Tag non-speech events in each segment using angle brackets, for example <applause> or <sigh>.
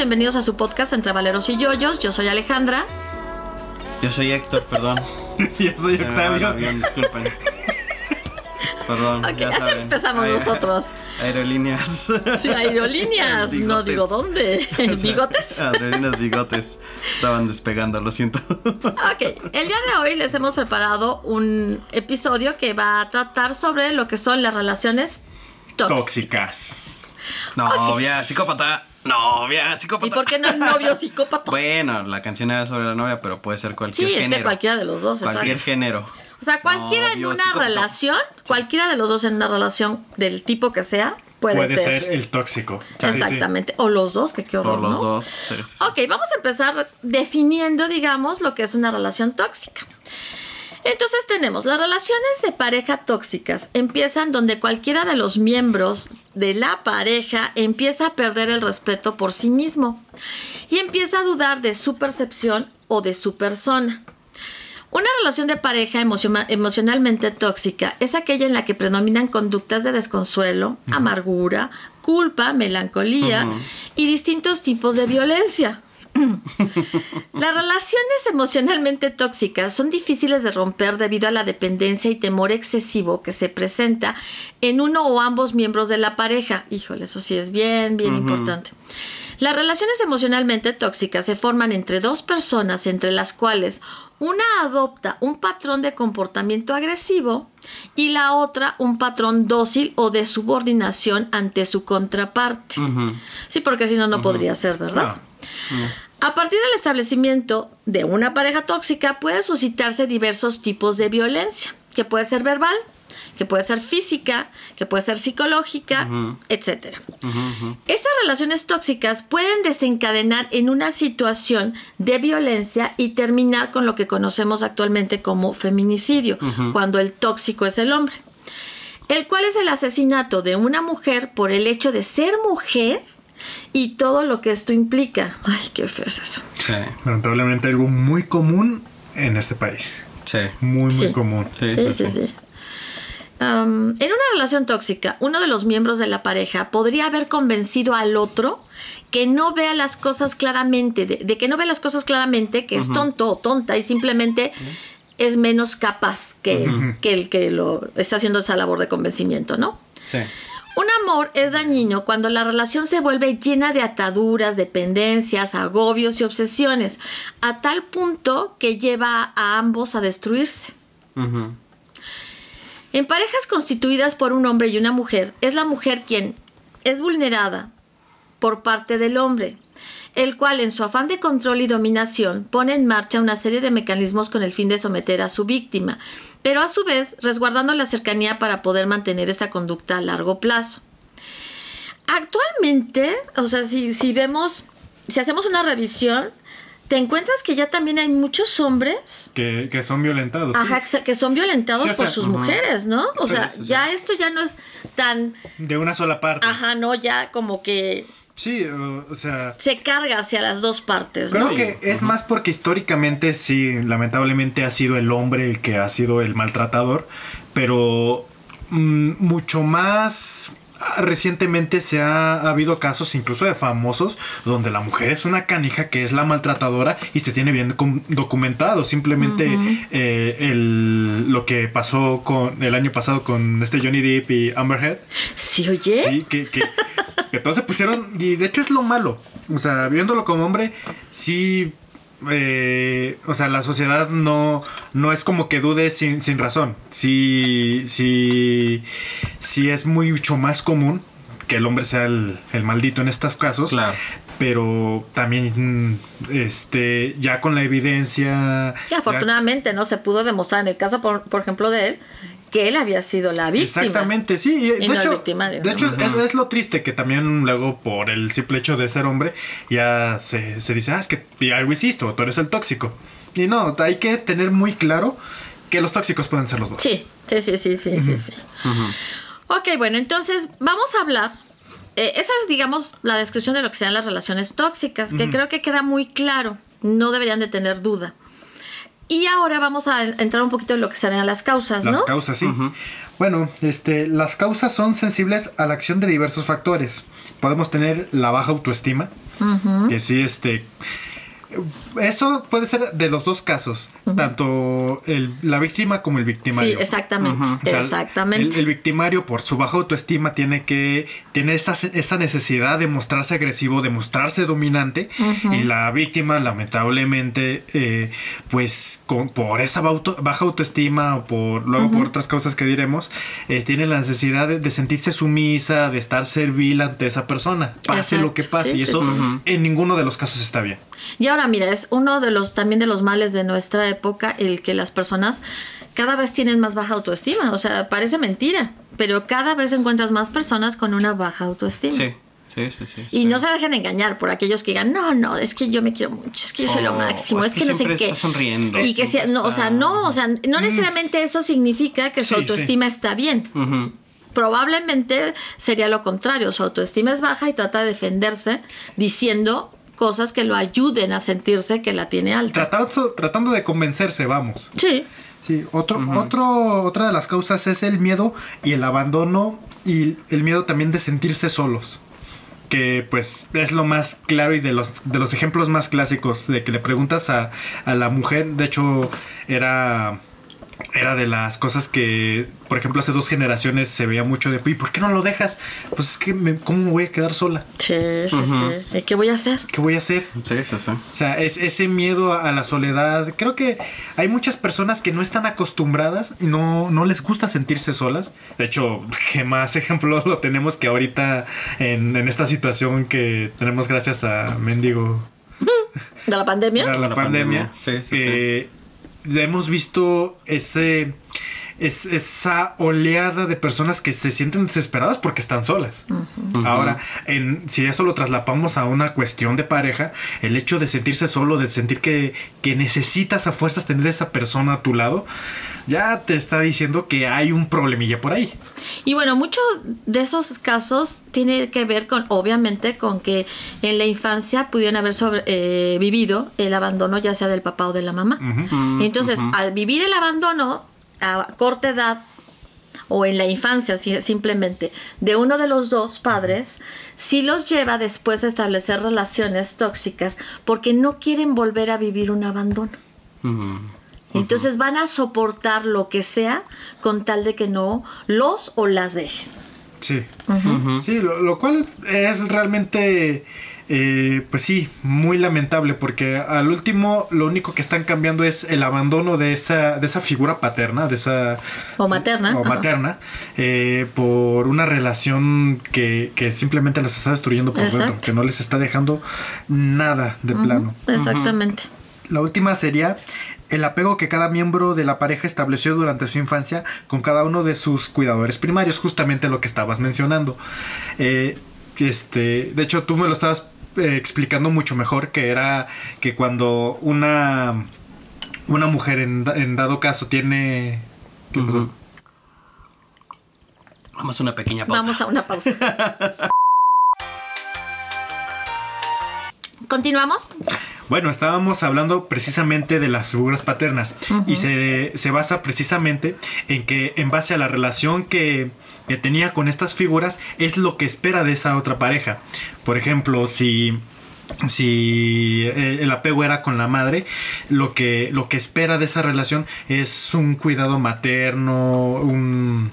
bienvenidos a su podcast Entre Valeros y Yoyos. Yo soy Alejandra. Yo soy Héctor, perdón. <laughs> Yo soy Se Octavio. avión, disculpen. <laughs> Perdón. Ok, ya así saben. empezamos Aer- nosotros. <laughs> Aerolíneas. Sí, aerolíneas, no digo dónde. ¿Bigotes? Aerolíneas bigotes. Estaban despegando, lo siento. Ok, el día de hoy les hemos preparado un episodio que va a tratar sobre lo que son las relaciones tóxicas. Tóxicas. Novia, psicópata. Novia, psicópata. ¿Y por qué no novio psicópata? <laughs> Bueno, la canción era sobre la novia, pero puede ser Sí, cualquier es género. que cualquiera de los dos. Cualquier exacto. género. O sea, cualquiera en una psicópata. relación, cualquiera de los dos en una relación del tipo que sea, puede, Puede ser. ser el tóxico. Sí, sí. Exactamente. O los dos, que qué horror, Por los ¿no? dos. Sí, sí, sí. Ok, vamos a empezar definiendo, digamos, lo que es una relación tóxica. Entonces tenemos las relaciones de pareja tóxicas. Empiezan donde cualquiera de los miembros de la pareja empieza a perder el respeto por sí mismo y empieza a dudar de su percepción o de su persona. Una relación de pareja emociona- emocionalmente tóxica es aquella en la que predominan conductas de desconsuelo, amargura, culpa, melancolía y distintos tipos de violencia. <clears throat> Las relaciones emocionalmente tóxicas son difíciles de romper debido a la dependencia y temor excesivo que se presenta en uno o ambos miembros de la pareja. Híjole, eso sí es bien, bien importante. Las relaciones emocionalmente tóxicas se forman entre dos personas entre las cuales una adopta un patrón de comportamiento agresivo y la otra un patrón dócil o de subordinación ante su contraparte. Sí, porque si no, no podría ser, ¿verdad? A partir del establecimiento de una pareja tóxica puede suscitarse diversos tipos de violencia, que puede ser verbal, que puede ser física, que puede ser psicológica, ujú. Estas relaciones tóxicas pueden desencadenar en una situación de violencia y terminar con lo que conocemos actualmente como feminicidio, cuando el tóxico es el hombre, el cual es el asesinato de una mujer por el hecho de ser mujer y todo lo que esto implica. Ay, qué feo es eso. Sí, Lamentablemente algo muy común en este país. sí. Muy, muy Sí. común. Sí, Sí, sí, sí. Um, en una relación tóxica, uno de los miembros de la pareja podría haber convencido al otro que no vea las cosas claramente, de, de que no ve las cosas claramente, que es tonto o tonta y simplemente es menos capaz que, que el que lo está haciendo esa labor de convencimiento, ¿no? Sí. Un amor es dañino cuando la relación se vuelve llena de ataduras, dependencias, agobios y obsesiones, a tal punto que lleva a ambos a destruirse. En parejas constituidas por un hombre y una mujer, es la mujer quien es vulnerada por parte del hombre, el cual en su afán de control y dominación pone en marcha una serie de mecanismos con el fin de someter a su víctima, pero a su vez resguardando la cercanía para poder mantener esta conducta a largo plazo. Actualmente, o sea, si, si vemos, si hacemos una revisión, te encuentras que ya también hay muchos hombres Que, que son violentados. Ajá, que son violentados Sí, o por sus mujeres, ¿no? O sea, ya esto ya no es tan, De una sola parte. ajá, no, ya como que Sí, o, o sea. se carga hacia las dos partes, Creo ¿no? que es más porque históricamente sí, lamentablemente ha sido el hombre el que ha sido el maltratador, pero mm, mucho más recientemente se ha, ha habido casos incluso de famosos donde la mujer es una canija que es la maltratadora y se tiene bien documentado. Simplemente eh, el- lo que pasó con el año pasado con este Johnny Depp y Amber Heard. Sí, oye. Sí, que, que, que todos se pusieron. Y de hecho es lo malo. O sea, viéndolo como hombre, sí. Eh, o sea, la sociedad no, no es como que dude sin, sin razón. Sí, sí, sí es mucho más común que el hombre sea el, el maldito en estos casos. Claro. Pero también, este, ya con la evidencia. Sí, afortunadamente no se pudo demostrar en el caso, por, por ejemplo, de él, que él había sido la víctima. Exactamente, sí. Y, Y de no hecho, de hecho es, es lo triste que también luego por el simple hecho de ser hombre ya se, se dice, ah, es que algo hiciste o tú eres el tóxico. Y no, hay que tener muy claro que los tóxicos pueden ser los dos. Sí, sí, sí, sí, sí, sí, sí. Ujú. Ok, bueno, entonces vamos a hablar. eh, esa es, digamos, la descripción de lo que sean las relaciones tóxicas, que creo que queda muy claro. No deberían de tener duda. Y ahora vamos a entrar un poquito en lo que serían las causas, ¿no? Las causas, sí. Bueno, este, las causas son sensibles a la acción de diversos factores. Podemos tener la baja autoestima. Que sí, este. Eso puede ser de los dos casos, tanto el- la víctima como el Sí, victimario. exactamente. Ujú. O sea, exactamente. El, el victimario, por su baja autoestima, tiene que tiene esa, esa necesidad de mostrarse agresivo, de mostrarse dominante. Y la víctima, lamentablemente, eh, pues con, por esa auto- baja autoestima o por luego por otras cosas que diremos, eh, tiene la necesidad de, de sentirse sumisa, de estar servil ante esa persona, pase lo que pase. sí, y sí, eso sí. en ninguno de los casos está bien. Y ahora mira, es uno de los también de los males de nuestra época el que las personas cada vez tienen más baja autoestima, o sea, parece mentira, pero cada vez encuentras más personas con una baja autoestima. Sí, sí, sí, sí. Y no se dejen engañar por aquellos que digan, no, no, es que yo me quiero mucho, es que yo soy lo Oh, máximo, es es, que que, no sé qué. está sonriendo, Y que sea, no, o sea, está- no, o sea, no necesariamente eso significa que su Sí, autoestima está bien. Probablemente sería lo contrario, su autoestima es baja y trata de defenderse diciendo cosas que lo ayuden a sentirse que la tiene alta. Tratando, tratando de convencerse, vamos. Sí, Sí, otro, otro, otra de las causas es el miedo y el abandono y el miedo también de sentirse solos. Que pues es lo más claro y de los, de los ejemplos más clásicos de que le preguntas a, a la mujer. De hecho, era, era de las cosas que, por ejemplo, hace dos generaciones se veía mucho de, ¿y por qué no lo dejas? Pues es que, me- ¿cómo me voy a quedar sola? sí, sí, sí. ¿Y ¿Qué voy a hacer? ¿Qué voy a hacer? Sí, sí, sí. O sea, es ese miedo a la soledad. Creo que hay muchas personas que no están acostumbradas y no, no les gusta sentirse solas. De hecho, <laughs> que más ejemplo lo tenemos que ahorita en, en esta situación que tenemos gracias a Mendigo ¿De la pandemia? a la, La pandemia. pandemia. Sí, sí, eh, ya hemos visto ese es, esa oleada de personas que se sienten desesperadas porque están solas. Ahora, en, si eso lo traslapamos a una cuestión de pareja, el hecho de sentirse solo, de sentir que, que necesitas a fuerzas tener esa persona a tu lado, ya te está diciendo que hay un problemilla por ahí. Y bueno, muchos de esos casos tiene que ver con, obviamente, con que en la infancia pudieron haber sobre- eh, vivido el abandono ya sea del papá o de la mamá. Entonces, al vivir el abandono a corta edad o en la infancia si- simplemente de uno de los dos padres, sí los lleva después a establecer relaciones tóxicas porque no quieren volver a vivir un abandono. Entonces van a soportar lo que sea con tal de que no los o las dejen. Sí. Sí, lo, lo cual es realmente, eh, pues sí, muy lamentable porque al último lo único que están cambiando es el abandono de esa, de esa figura paterna, de esa... O materna, O materna, eh, por una relación que, que simplemente las está destruyendo por dentro, que no les está dejando nada de plano. Exactamente. La última sería el apego que cada miembro de la pareja estableció durante su infancia con cada uno de sus cuidadores primarios, justamente lo que estabas mencionando. Eh, este, de hecho, tú me lo estabas eh, explicando mucho mejor, que era que cuando una, una mujer en, en dado caso tiene... Vamos a una pequeña pausa. Vamos a una pausa. <laughs> ¿Continuamos? Bueno, estábamos hablando precisamente de las figuras paternas y se, se basa precisamente en que en base a la relación que, que tenía con estas figuras es lo que espera de esa otra pareja. Por ejemplo, si si eh, el apego era con la madre, lo que, lo que espera de esa relación es un cuidado materno, un...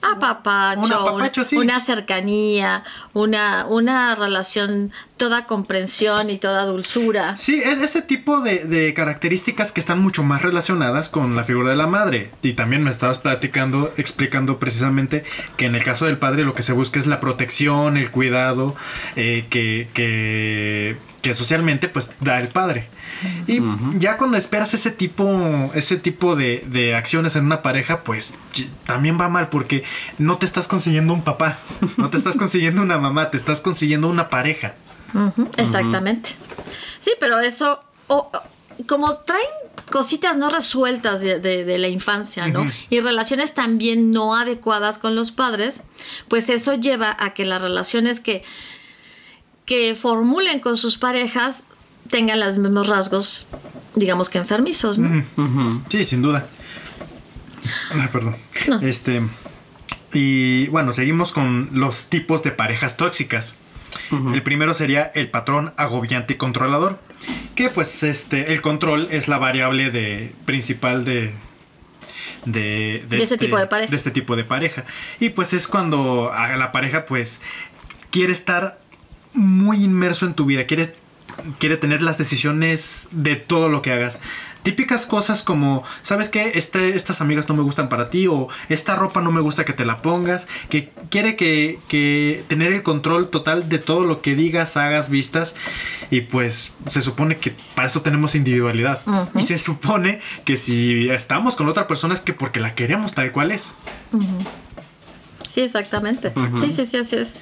Apapacho, Un apapacho, sí. una cercanía, una, una relación toda comprensión y toda dulzura. Sí, es ese tipo de, de características que están mucho más relacionadas con la figura de la madre. Y también me estabas platicando, explicando precisamente que en el caso del padre lo que se busca es la protección, el cuidado eh, que, que, que socialmente pues da el padre. Y ya cuando esperas ese tipo, ese tipo de, de acciones en una pareja, pues también va mal porque no te estás consiguiendo un papá, no te estás consiguiendo una mamá, te estás consiguiendo una pareja. Exactamente. Sí, pero eso, como traen cositas no resueltas de, de- de la infancia, ¿no? Y relaciones también no adecuadas con los padres, pues eso lleva a que las relaciones que, que formulen con sus parejas tengan los mismos rasgos, digamos que enfermizos, ¿no? Sí, sin duda. Ay, perdón. No. Este. Y bueno, seguimos con los tipos de parejas tóxicas. El primero sería el patrón agobiante y controlador, que pues este el control es la variable de principal de de, De este tipo de pareja. de este tipo de pareja. Y pues es cuando a la pareja pues quiere estar muy inmerso en tu vida, quiere, quiere tener las decisiones de todo lo que hagas. Típicas cosas como, ¿sabes qué? Este, estas amigas no me gustan para ti o esta ropa no me gusta que te la pongas. Que quiere que, que tener el control total de todo lo que digas, hagas, vistas. Y pues se supone que para eso tenemos individualidad. Y se supone que si estamos con otra persona es que porque la queremos tal cual es. Sí, exactamente. Sí, sí, sí, así es.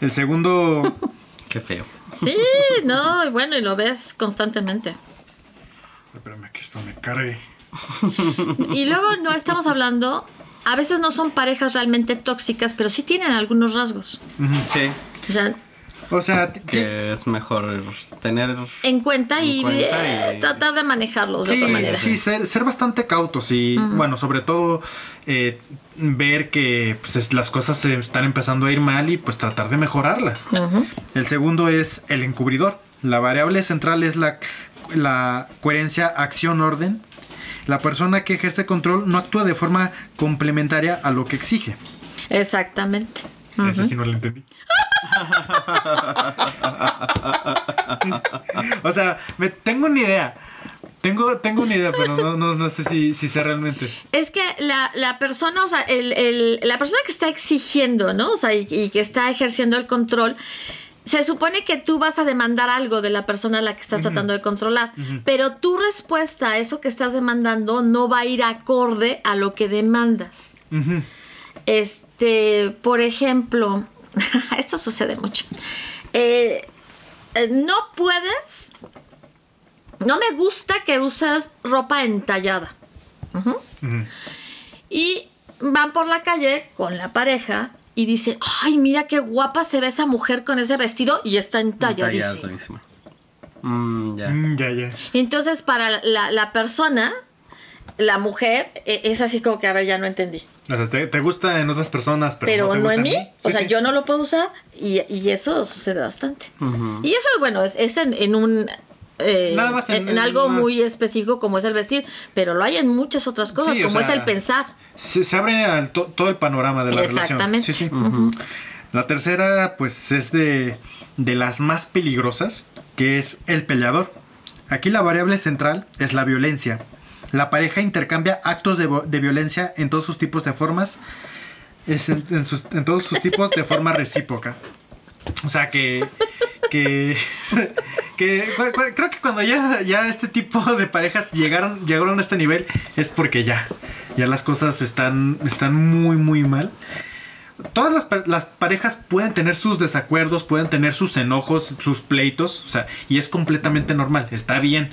El segundo... <laughs> Qué feo. Sí, no, y bueno, y lo ves constantemente. Espérame que esto me cargue. Y luego no estamos hablando, a veces no son parejas realmente tóxicas, pero sí tienen algunos rasgos. Sí. O sea, O sea, Que es mejor tener. en cuenta En y, cuenta eh, y- tratar de manejarlos de Sí, otra manera. sí, ser, ser bastante cautos y, bueno, sobre todo eh, ver que pues, es- las cosas se están empezando a ir mal y pues tratar de mejorarlas. El segundo es el encubridor. La variable central es la, la coherencia acción-orden. La persona que ejerce control no actúa de forma complementaria a lo que exige. Exactamente. Ese Ujú. sí no lo entendí. <laughs> o sea, me, tengo una idea. Tengo, tengo una idea, pero no, no, no sé si, si sé realmente. Es que la, la persona, o sea, el, el- la persona que está exigiendo, ¿no? O sea, y, y que está ejerciendo el control, se supone que tú vas a demandar algo de la persona a la que estás tratando de controlar, pero tu respuesta a eso que estás demandando no va a ir acorde a lo que demandas. Este, por ejemplo, <laughs> esto sucede mucho. Eh, eh, no puedes, no me gusta que usas ropa entallada. Y van por la calle con la pareja y dicen, ay, mira qué guapa se ve esa mujer con ese vestido y está entalladísima. Talladísima. Mm, ya. Mm, ya, ya. Entonces, para la, la persona, la mujer, e- es así como que, a ver, ya no entendí. O sea, te, te gusta en otras personas, pero, Pero no, te no, gusta en mí. Sí, o sea, sí. yo no lo puedo usar y, y eso sucede bastante. Y eso, bueno, es, es en, en un... eh, Nada más en- en, en en algo muy específico como es el vestir, pero lo hay en muchas otras cosas, Sí, o como sea, es el pensar. Se, se abre al to- todo el panorama de la relación. Exactamente. Sí, sí. La tercera, pues, es de, de las más peligrosas, que es el peleador. Aquí la variable central es la violencia. La pareja intercambia actos de, de violencia en todos sus tipos de formas, es en, en sus- en todos sus tipos de forma recíproca. O sea que. que, creo que cuando ya, ya este tipo de parejas llegaron, llegaron a este nivel es porque ya. Ya las cosas están, están muy, muy mal. Todas las, las parejas pueden tener sus desacuerdos, pueden tener sus enojos, sus pleitos, o sea, y es completamente normal, está bien.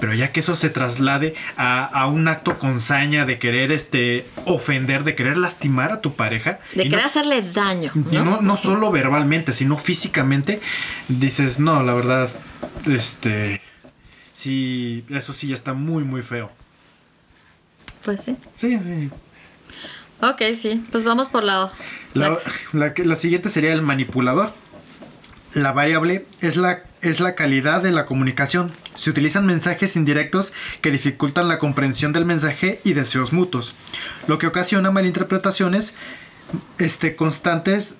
Pero ya que eso se traslade a, a un acto con saña de querer este, ofender, de querer lastimar a tu pareja. De y querer no- hacerle daño. y ¿no? no, no solo verbalmente, sino físicamente, dices, no, la verdad, este, sí, eso sí ya está muy, muy feo. Pues sí. Sí, sí. Ok, sí. Pues vamos por la... La, la la siguiente sería el manipulador. La variable es la, es la calidad de la comunicación. Se utilizan mensajes indirectos que dificultan la comprensión del mensaje y deseos mutuos, lo que ocasiona malinterpretaciones este, constantes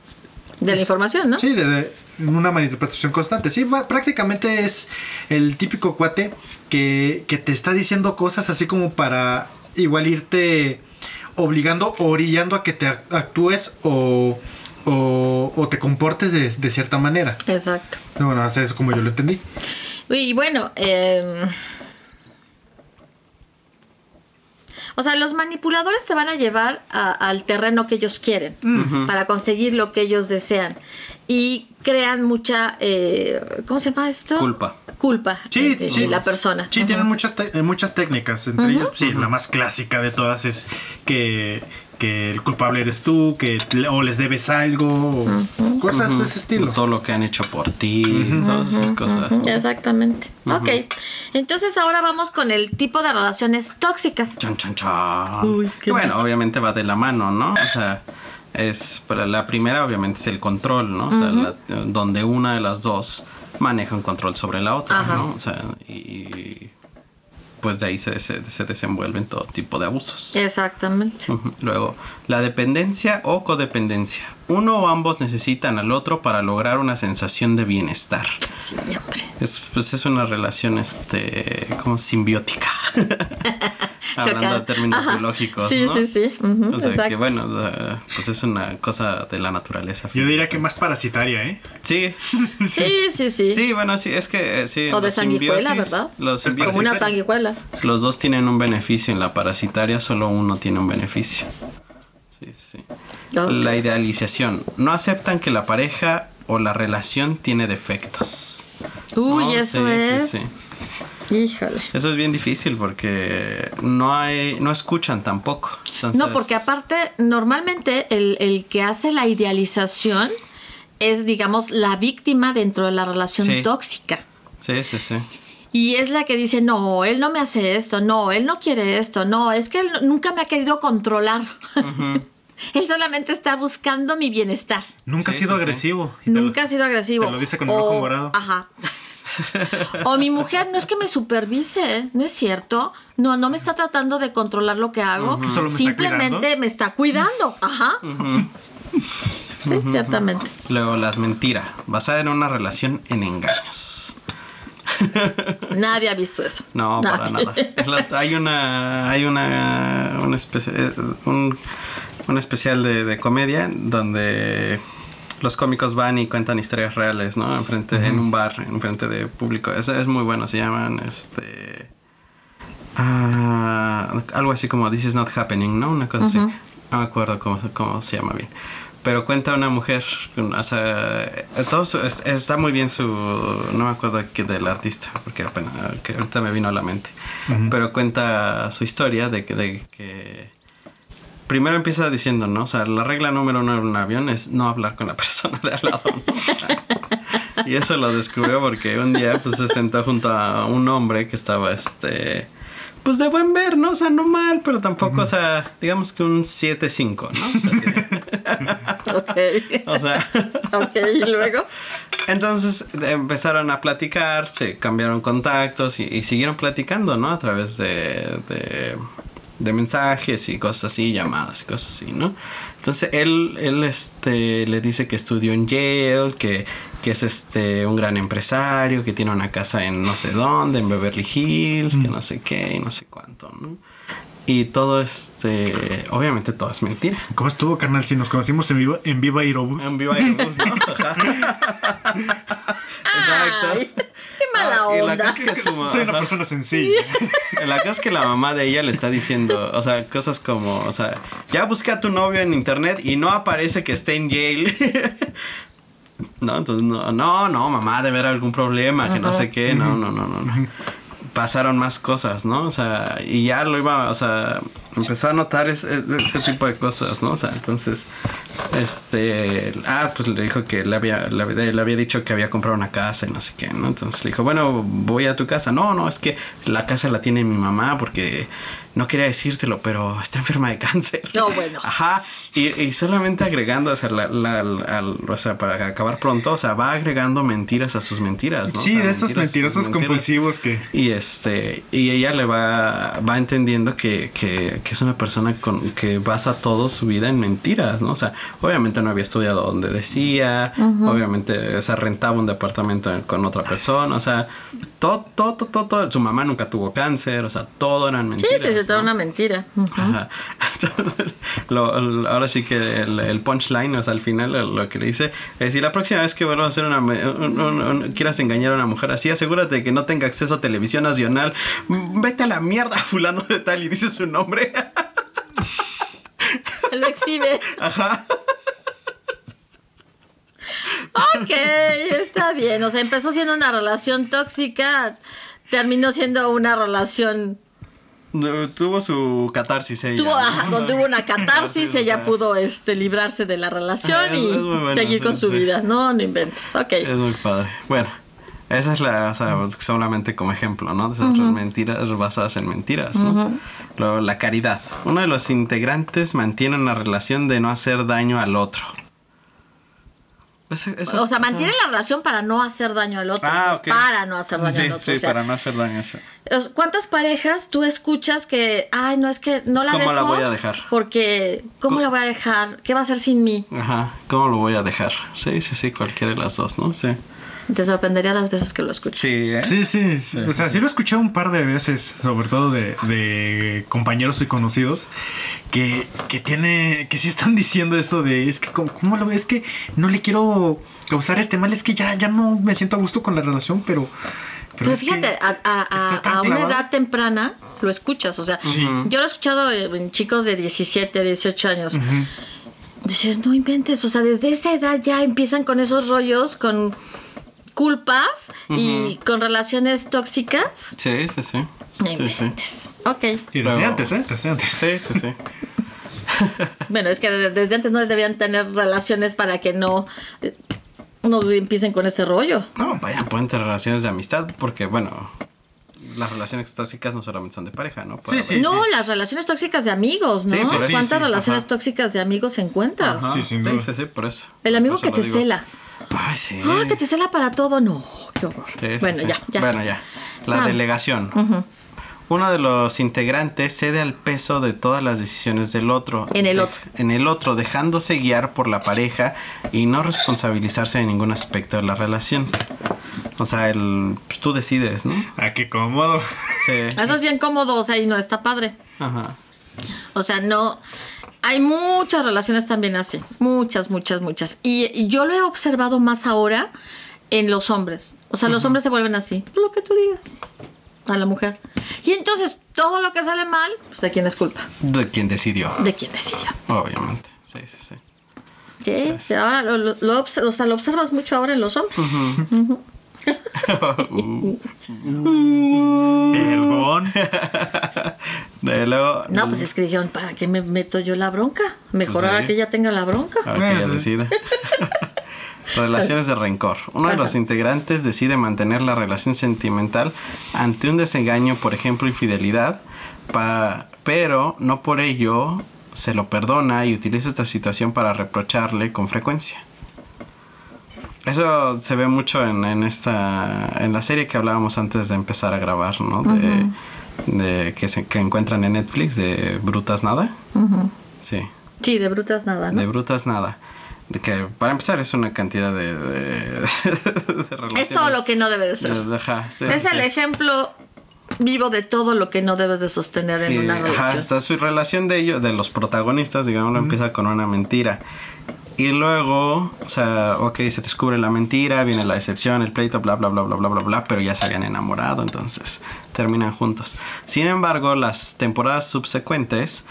De la información, ¿no? Sí, de, de una malinterpretación constante. Sí, va- prácticamente es el típico cuate que, que te está diciendo cosas así como para igual irte obligando o orillando a que te ac- actúes o, o, o te comportes de, de cierta manera. Exacto. Bueno, así es como yo lo entendí. Y bueno, eh, o sea, los manipuladores te van a llevar a- al terreno que ellos quieren para conseguir lo que ellos desean y crean mucha, eh, ¿cómo se llama esto? Culpa. Culpa Sí, en sí. la persona. Sí, tienen muchas, te- eh, muchas técnicas. Entre ellas, pues, sí, la más clásica de todas es que, que el culpable eres tú, que o les debes algo, o cosas de ese estilo. Todo lo que han hecho por ti, todas esas cosas. Exactamente. Ok. Entonces ahora vamos con el tipo de relaciones tóxicas. Chan, chan, chan. Uy, bueno, obviamente va de la mano, ¿no? O sea, es para la primera obviamente es el control, ¿no? O sea, la- donde una de las dos maneja un control sobre la otra, Ajá. ¿no? O sea, y pues de ahí se, se, se desenvuelven todo tipo de abusos. Exactamente. Luego, la dependencia o codependencia. Uno o ambos necesitan al otro para lograr una sensación de bienestar. Sí, hombre. Es, pues es una relación, este, como simbiótica. <laughs> Hablando de términos Ajá. biológicos, Sí, ¿no? sí, sí. O sea, que bueno, pues es una cosa de la naturaleza. Yo diría que más parasitaria, ¿eh? <laughs> Sí. Sí, sí, sí. Sí, bueno, sí, es que eh, sí. O de sanguijuela, ¿verdad? Los Es Como una sanguijuela. Los dos tienen un beneficio. En la parasitaria solo uno tiene un beneficio. Sí, sí. Ok. La idealización. No aceptan que la pareja o la relación tiene defectos. Uy, No, eso sí, es. Sí, sí. Híjole. Eso es bien difícil porque no hay, no escuchan tampoco. Entonces- No, porque aparte, normalmente el, el que hace la idealización es, digamos, la víctima dentro de la relación tóxica. Sí, sí, sí. Y es la que dice, no, él no me hace esto, no, él no quiere esto, no, es que él nunca me ha querido controlar. <laughs> él solamente está buscando mi bienestar. Nunca Sí, ha sido sí, agresivo. Lo- Nunca ha sido agresivo. te lo dice con el ojo morado. Ajá. o mi mujer no es que me supervise, no es cierto. No, no me está tratando de controlar lo que hago. Solo me está Simplemente me está cuidando. Ajá. Sí, Exactamente. Luego, las mentiras. Basada en una relación en engaños. <laughs> Nadie ha visto eso. No, para nada. Hay una, hay una, una especie, eh, un, un especial de, de comedia donde los cómicos van y cuentan historias reales, ¿no? Enfrente, en un bar, enfrente de público. Eso es muy bueno. Se llaman, este, ah, algo así como This is not happening, ¿no? Una cosa así. No me acuerdo cómo, se- cómo se llama bien. Pero cuenta una mujer, o sea, todo su- es- está muy bien su, no me acuerdo que del artista, porque apenas, que ahorita me vino a la mente. Pero cuenta su historia de que, de que primero empieza diciendo, ¿no? O sea, la regla número uno en un avión es no hablar con la persona de al lado. <laughs> y eso lo descubrió porque un día pues se sentó junto a un hombre que estaba este pues de buen ver, ¿no? O sea, no mal, pero tampoco, o sea, digamos que un 7-5, ¿no? O sea, Ok. o sea, <laughs> ok, y luego. entonces empezaron a platicar, se cambiaron contactos y, y siguieron platicando, ¿no? A través de, de, de mensajes y cosas así, llamadas y cosas así, ¿no? Entonces él, él este, le dice que estudió en Yale, que, que es este, un gran empresario, que tiene una casa en no sé dónde, en Beverly Hills, que no sé qué y no sé cuánto, ¿no? Y todo este, obviamente todo es mentira. ¿Cómo estuvo, carnal? Si nos conocimos en Viva, en Viva Aerobús. En vivo Aerobús, ¿no? Ajá. <laughs> Exacto. Ay, qué mala Ah, y la onda. cosa es que su mamá- Soy una persona sencilla. <laughs> La cosa es que la mamá de ella le está diciendo, o sea, cosas como, o sea, ya busca a tu novio en internet y no aparece que esté en Yale. <laughs> No, entonces no, no, no, mamá, debe haber algún problema, que no sé qué, no, no, no, no, no. Pasaron más cosas, ¿no? O sea, y ya lo iba, o sea, empezó a notar ese, tipo de cosas, ¿no? O sea, entonces, este, ah, pues le dijo que le había, le, le había dicho que había comprado una casa y no sé qué, ¿no? Entonces le dijo, bueno, voy a tu casa. No, no, es que la casa la tiene mi mamá porque no quería decírtelo, pero está enferma de cáncer. No, bueno. <laughs> Ajá, y, y solamente agregando, o sea, la- la- la- al- o sea, para acabar pronto, o sea, va agregando mentiras a sus mentiras, ¿no? O Sí, sea, de estos mentirosos mentiras. compulsivos que... Y este, y ella le va, va entendiendo que, que, que es una persona con, que basa todo su vida en mentiras, ¿no? O sea, obviamente no había estudiado donde decía, obviamente, o sea, rentaba un departamento con otra persona, o sea, todo, todo, todo, todo, su mamá nunca tuvo cáncer, o sea, todo eran Sí, mentiras. sí, ¿no? una mentira. <laughs> Entonces, lo- lo- ahora sí que el, el punchline, o sea, al final lo, lo que le dice es: si la próxima vez que vuelvas a hacer una. me- un- un- un- quieras engañar a una mujer así, asegúrate de que no tenga acceso a televisión nacional. Mm, Vete a la mierda, <laughs> fulano de tal, y dice su nombre. <laughs> Lo exhibe. Ajá. Ok, está bien. O sea, empezó siendo una relación tóxica, terminó siendo una relación. Tuvo su catarsis ella. Tuvo, donde hubo una catarsis, <laughs> Sí, o ella sea, pudo este, librarse de la relación es- y es muy bueno, seguir sí, con su sí. vida. No, no inventes. Ok. Es muy padre. Bueno, Esa es la, o sea, solamente como ejemplo, ¿no? De esas mentiras basadas en mentiras, ¿no? Luego, la caridad. Uno de los integrantes mantiene una relación de no hacer daño al otro. Eso- eso- o sea, mantiene la relación para no hacer daño al otro. Ah, no ok. Para no hacer daño Sí, al otro. sí, o sea, para no hacer daño. ¿Cuántas parejas tú escuchas que, ay, no es que no la ¿Cómo la voy a dejar? Porque, ¿cómo Co- la voy a dejar? ¿Qué va a hacer sin mí? Ajá, ¿cómo lo voy a dejar? Sí, sí, sí, cualquiera de las dos, ¿no? Sí. Te sorprendería las veces que lo escuchas. Sí, ¿eh? Sí, sí, sí. O sea, sí lo he escuchado un par de veces, sobre todo de, de compañeros y conocidos, que, que tiene, que sí están <laughs> diciendo eso de, es que, ¿cómo, cómo lo ves? Es que no le quiero causar este mal, es que ya, ya no me siento a gusto con la relación, pero... Pero, es que fíjate, a, a- a- está tan a una edad temprana lo escuchas. O sea, Sí. yo lo he escuchado en chicos de 17, 18 años. Dices, no inventes. O sea, desde esa edad ya empiezan con esos rollos, con culpas y con relaciones tóxicas. Sí, sí, sí. No Sí, sí. Ok. Y desde Pero- antes, ¿eh? Desde antes. Sí, sí, sí. <laughs> Bueno, es que desde, antes no debían tener relaciones para que no, no empiecen con este rollo. No, vaya, pueden tener relaciones de amistad porque, bueno, las relaciones tóxicas no solamente son de pareja, ¿no? Puede Sí, sí. no, las relaciones tóxicas de amigos, ¿no? Sí. ¿Cuántas Sí, sí, relaciones ajá. tóxicas de amigos encuentras? Ajá, Sí, sin duda. Sí, sí, por eso. El amigo Por que te digo. cela. Sí. Ah, que te cela para todo. No, qué horror. Sí, sí, bueno, sí. ya, ya. Bueno, ya. La Ah. delegación. Uno de los integrantes cede al peso de todas las decisiones del otro. En el De- otro. En el otro, dejándose guiar por la pareja y no responsabilizarse de ningún aspecto de la relación. O sea, el, pues, tú decides, ¿no? Ah, qué cómodo. Sí. Eso es bien cómodo, o sea, y no está padre. Ajá. O sea, no. Hay muchas relaciones también así. Muchas, muchas, muchas. Y, y yo lo he observado más ahora en los hombres. O sea, los hombres se vuelven así. Lo que tú digas. A la mujer. Y entonces, todo lo que sale mal, pues de quién es culpa. De quien decidió, De quién decidió. obviamente. Sí, sí, sí. Sí, sí, ahora lo, lo- o sea, lo observas mucho ahora en los hombres. <laughs> Uh. Perdón. <laughs> De luego, No, pues es que dijeron, ¿para qué me meto yo la bronca? Mejor Pues ahora sí. que ella tenga la bronca. Que ella decida. <laughs> Relaciones de rencor. Uno de los integrantes decide mantener la relación sentimental ante un desengaño, por ejemplo, infidelidad, pa- pero no por ello se lo perdona y utiliza esta situación para reprocharle con frecuencia. Eso se ve mucho en, en esta en la serie que hablábamos antes de empezar a grabar, ¿no? De, de que se que encuentran en Netflix de Brutas Nada. Sí. Sí, de brutas nada, ¿no? De brutas nada. Que para empezar es una cantidad de, de, <laughs> de. Es todo lo que no debe de ser. de- sí, es sí, el ejemplo vivo de todo lo que no debes de sostener en una ajá, relación. o sea, su relación de ellos, de los protagonistas, digamos, empieza con una mentira. Y luego, o sea, ok, se descubre la mentira, viene la decepción, el pleito, bla, bla, bla, bla, bla, bla, bla, pero ya se habían enamorado, entonces terminan juntos. Sin embargo, las temporadas subsecuentes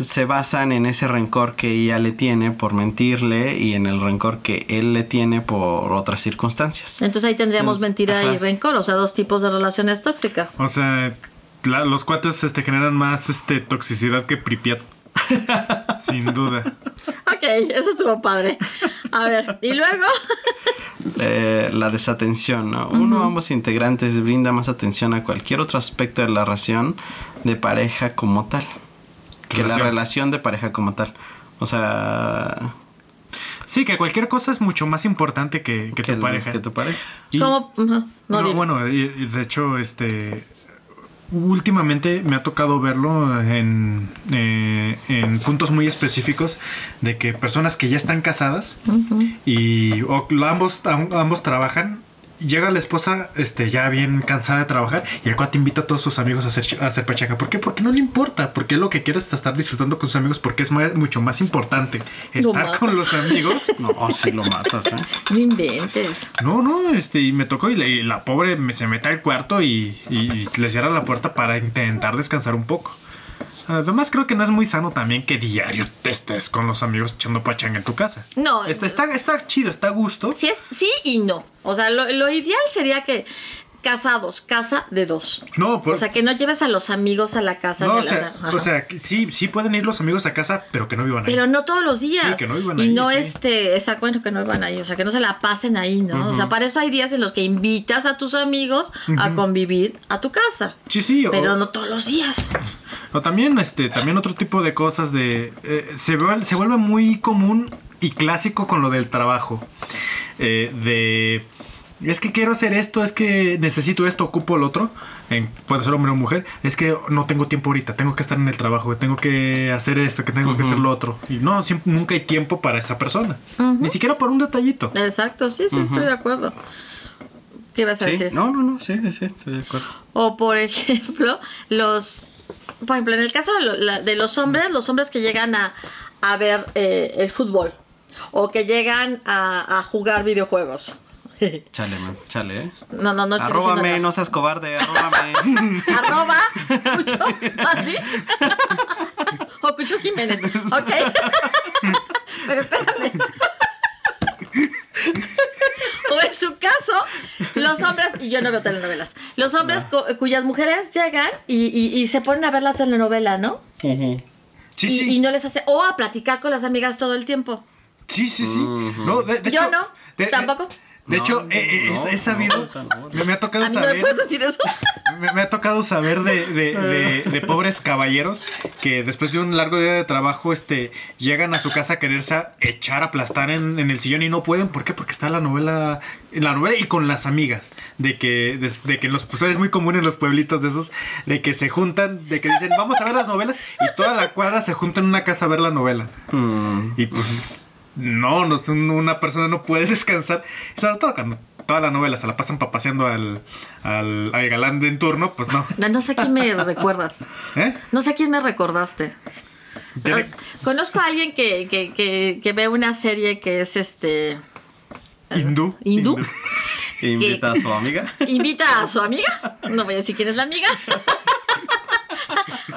se basan en ese rencor que ella le tiene por mentirle y en el rencor que él le tiene por otras circunstancias. Entonces ahí tendríamos Entonces, mentira y rencor, o sea, dos tipos de relaciones tóxicas. O sea, la- los cuates este, generan más este, toxicidad que Pripyat. Sin duda. Ok, eso estuvo padre. A ver, y luego, Eh, la desatención, ¿no? Uno o ambos integrantes brinda más atención a cualquier otro aspecto de la relación de pareja como tal. Que la Relación. de pareja como tal. O sea, Sí, que cualquier cosa es mucho más importante que, que tu el- pareja. Que tu pareja. Y- no, No, bueno, y- y de hecho, este. Últimamente me ha tocado verlo en, eh, en puntos muy específicos de que personas que ya están casadas y o ambos, am- ambos trabajan. Llega la esposa este, ya bien cansada de trabajar y el cuate invita a todos sus amigos a hacer, a hacer pachanga. ¿Por qué? Porque no le importa. Porque lo que quiere es estar disfrutando con sus amigos porque es mucho más importante Lo estar con los amigos. <laughs> No, si lo matas, ¿eh? No inventes. No, no, este, y me tocó y, la- y la pobre me, se mete al cuarto y, y le cierra la puerta para intentar descansar un poco. Además creo que no es muy sano también que diario te estés con los amigos echando pachanga en tu casa. No. Está, está, está chido, está a gusto. Sí, es, sí y no. O sea, lo, lo ideal sería que casados, casa de dos. No, pues- O sea, que no lleves a los amigos a la casa. No, de o la- sea, o sea, sí, sí pueden ir los amigos a casa, pero que no vivan ahí. Pero no todos los días. Sí, que no iban y ahí, no sí. este, exacto, bueno, que no iban ahí, o sea, que no se la pasen ahí, ¿no? O sea, para eso hay días en los que invitas a tus amigos a convivir a tu casa. Sí, sí, o- Pero no todos los días. O también, este, también otro tipo de cosas de. eh, se, vuel- se vuelve muy común y clásico con lo del trabajo. Eh, de. Es que quiero hacer esto, es que necesito esto, ocupo el otro. En- puede ser hombre o mujer. Es que no tengo tiempo ahorita, tengo que estar en el trabajo, tengo que hacer esto, que tengo que hacer lo otro. Y no, siempre, nunca hay tiempo para esa persona. Ni siquiera por un detallito. Exacto, sí, sí, estoy de acuerdo. ¿Qué ibas a Sí, decir? no, no, no, sí, sí, estoy de acuerdo. O por <laughs> ejemplo, los, por ejemplo, en el caso de, la- de los hombres, los hombres que llegan a, a ver eh, el fútbol o que llegan a, a jugar videojuegos. Chale, man, chale, ¿eh? No, no, no estoy Arróbame, no seas cobarde, arróbame. <laughs> Arroba Cucho <laughs> Mandi. o Cucho Jiménez. Ok. <laughs> Pero espérame. O en su caso, los hombres, y yo no veo telenovelas, los hombres cu- cuyas mujeres llegan y, y- y se ponen a ver la telenovela, ¿no? Sí, y, sí. y no les hace, o a platicar con las amigas todo el tiempo. Sí, sí, sí. Ujú. No, de, de Yo hecho, no, de- de- tampoco. De, No, hecho, no, he, no, he sabido. no, no. me, me ha tocado me saber. puedes decir eso. <laughs> Me, me ha tocado saber de, de- de- de pobres caballeros que después de un largo día de trabajo este, llegan a su casa a quererse a echar, aplastar en, en el sillón y no pueden. ¿Por qué? Porque está la novela, en la novela y con las amigas. De que, de, de que en los, pues es muy común en los pueblitos de esos, de que se juntan, de que dicen, vamos a ver las novelas y toda la cuadra se junta en una casa a ver la novela. Mm, Y pues no, no un- una persona no puede <laughs> descansar. Y sobre todo cuando toda la novela se la pasan papaseando al, al, al galán de en turno, pues no. No, no sé a quién me <laughs> recuerdas. ¿Eh? No sé a quién me recordaste. Tiene- Conozco a alguien que, que, que, que ve una serie que es este. Hindú. Hindú. <laughs> Invita a su amiga. Invita a su amiga. No voy a decir quién es la amiga.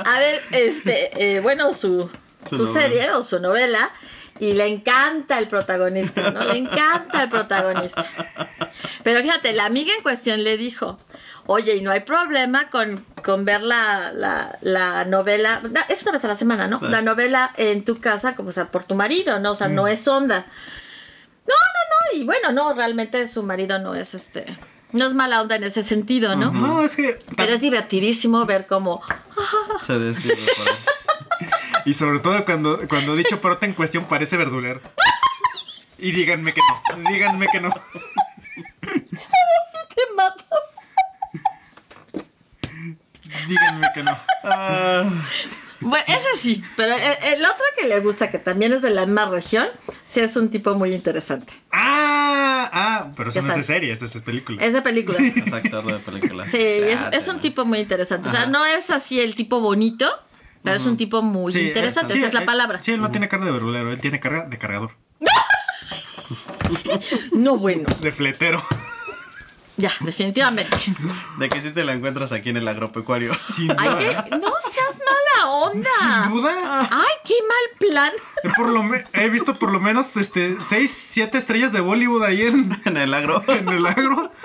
A ver, este, eh, bueno, su, Su su serie o su novela. Y le encanta el protagonista, ¿no? Le encanta el protagonista. Pero fíjate, la amiga en cuestión le dijo, oye, y no hay problema con, con ver la, la, la novela, es una vez a la semana, ¿no? Sí. La novela en tu casa, como o sea, por tu marido, ¿no? O sea, Mm. no es onda. No, no, no, y bueno, no, realmente su marido no es este, no es mala onda en ese sentido, ¿no? No, es que. Pero es divertidísimo ver cómo, Se desvive por ahí. Y sobre todo cuando, cuando dicho prota en cuestión parece verdulero. Y díganme que no. Díganme que no. te mato. Díganme que no. Bueno, ese sí, pero el, el otro que le gusta, que también es de la misma región, sí es un tipo muy interesante. Ah, ah, pero eso no es de serie, esto es de película. Es de películas. Es actor de película. Sí, es, Ah, es un tipo muy interesante. O sea, no es así el tipo bonito, pero es un tipo muy Sí, interesante. sí, Esa es la eh, palabra. Sí, él no tiene carga de verdulero, él tiene carga de cargador. <laughs> No bueno. De fletero. Ya, definitivamente. <laughs> De que si te la encuentras aquí en el agropecuario. Sin Ay, duda. que no seas mala onda. Sin duda. Ay, qué mal plan. He, por lo me- he visto por lo menos este 6, 7 estrellas de Bollywood ahí en, En el agro. en el agro. <laughs>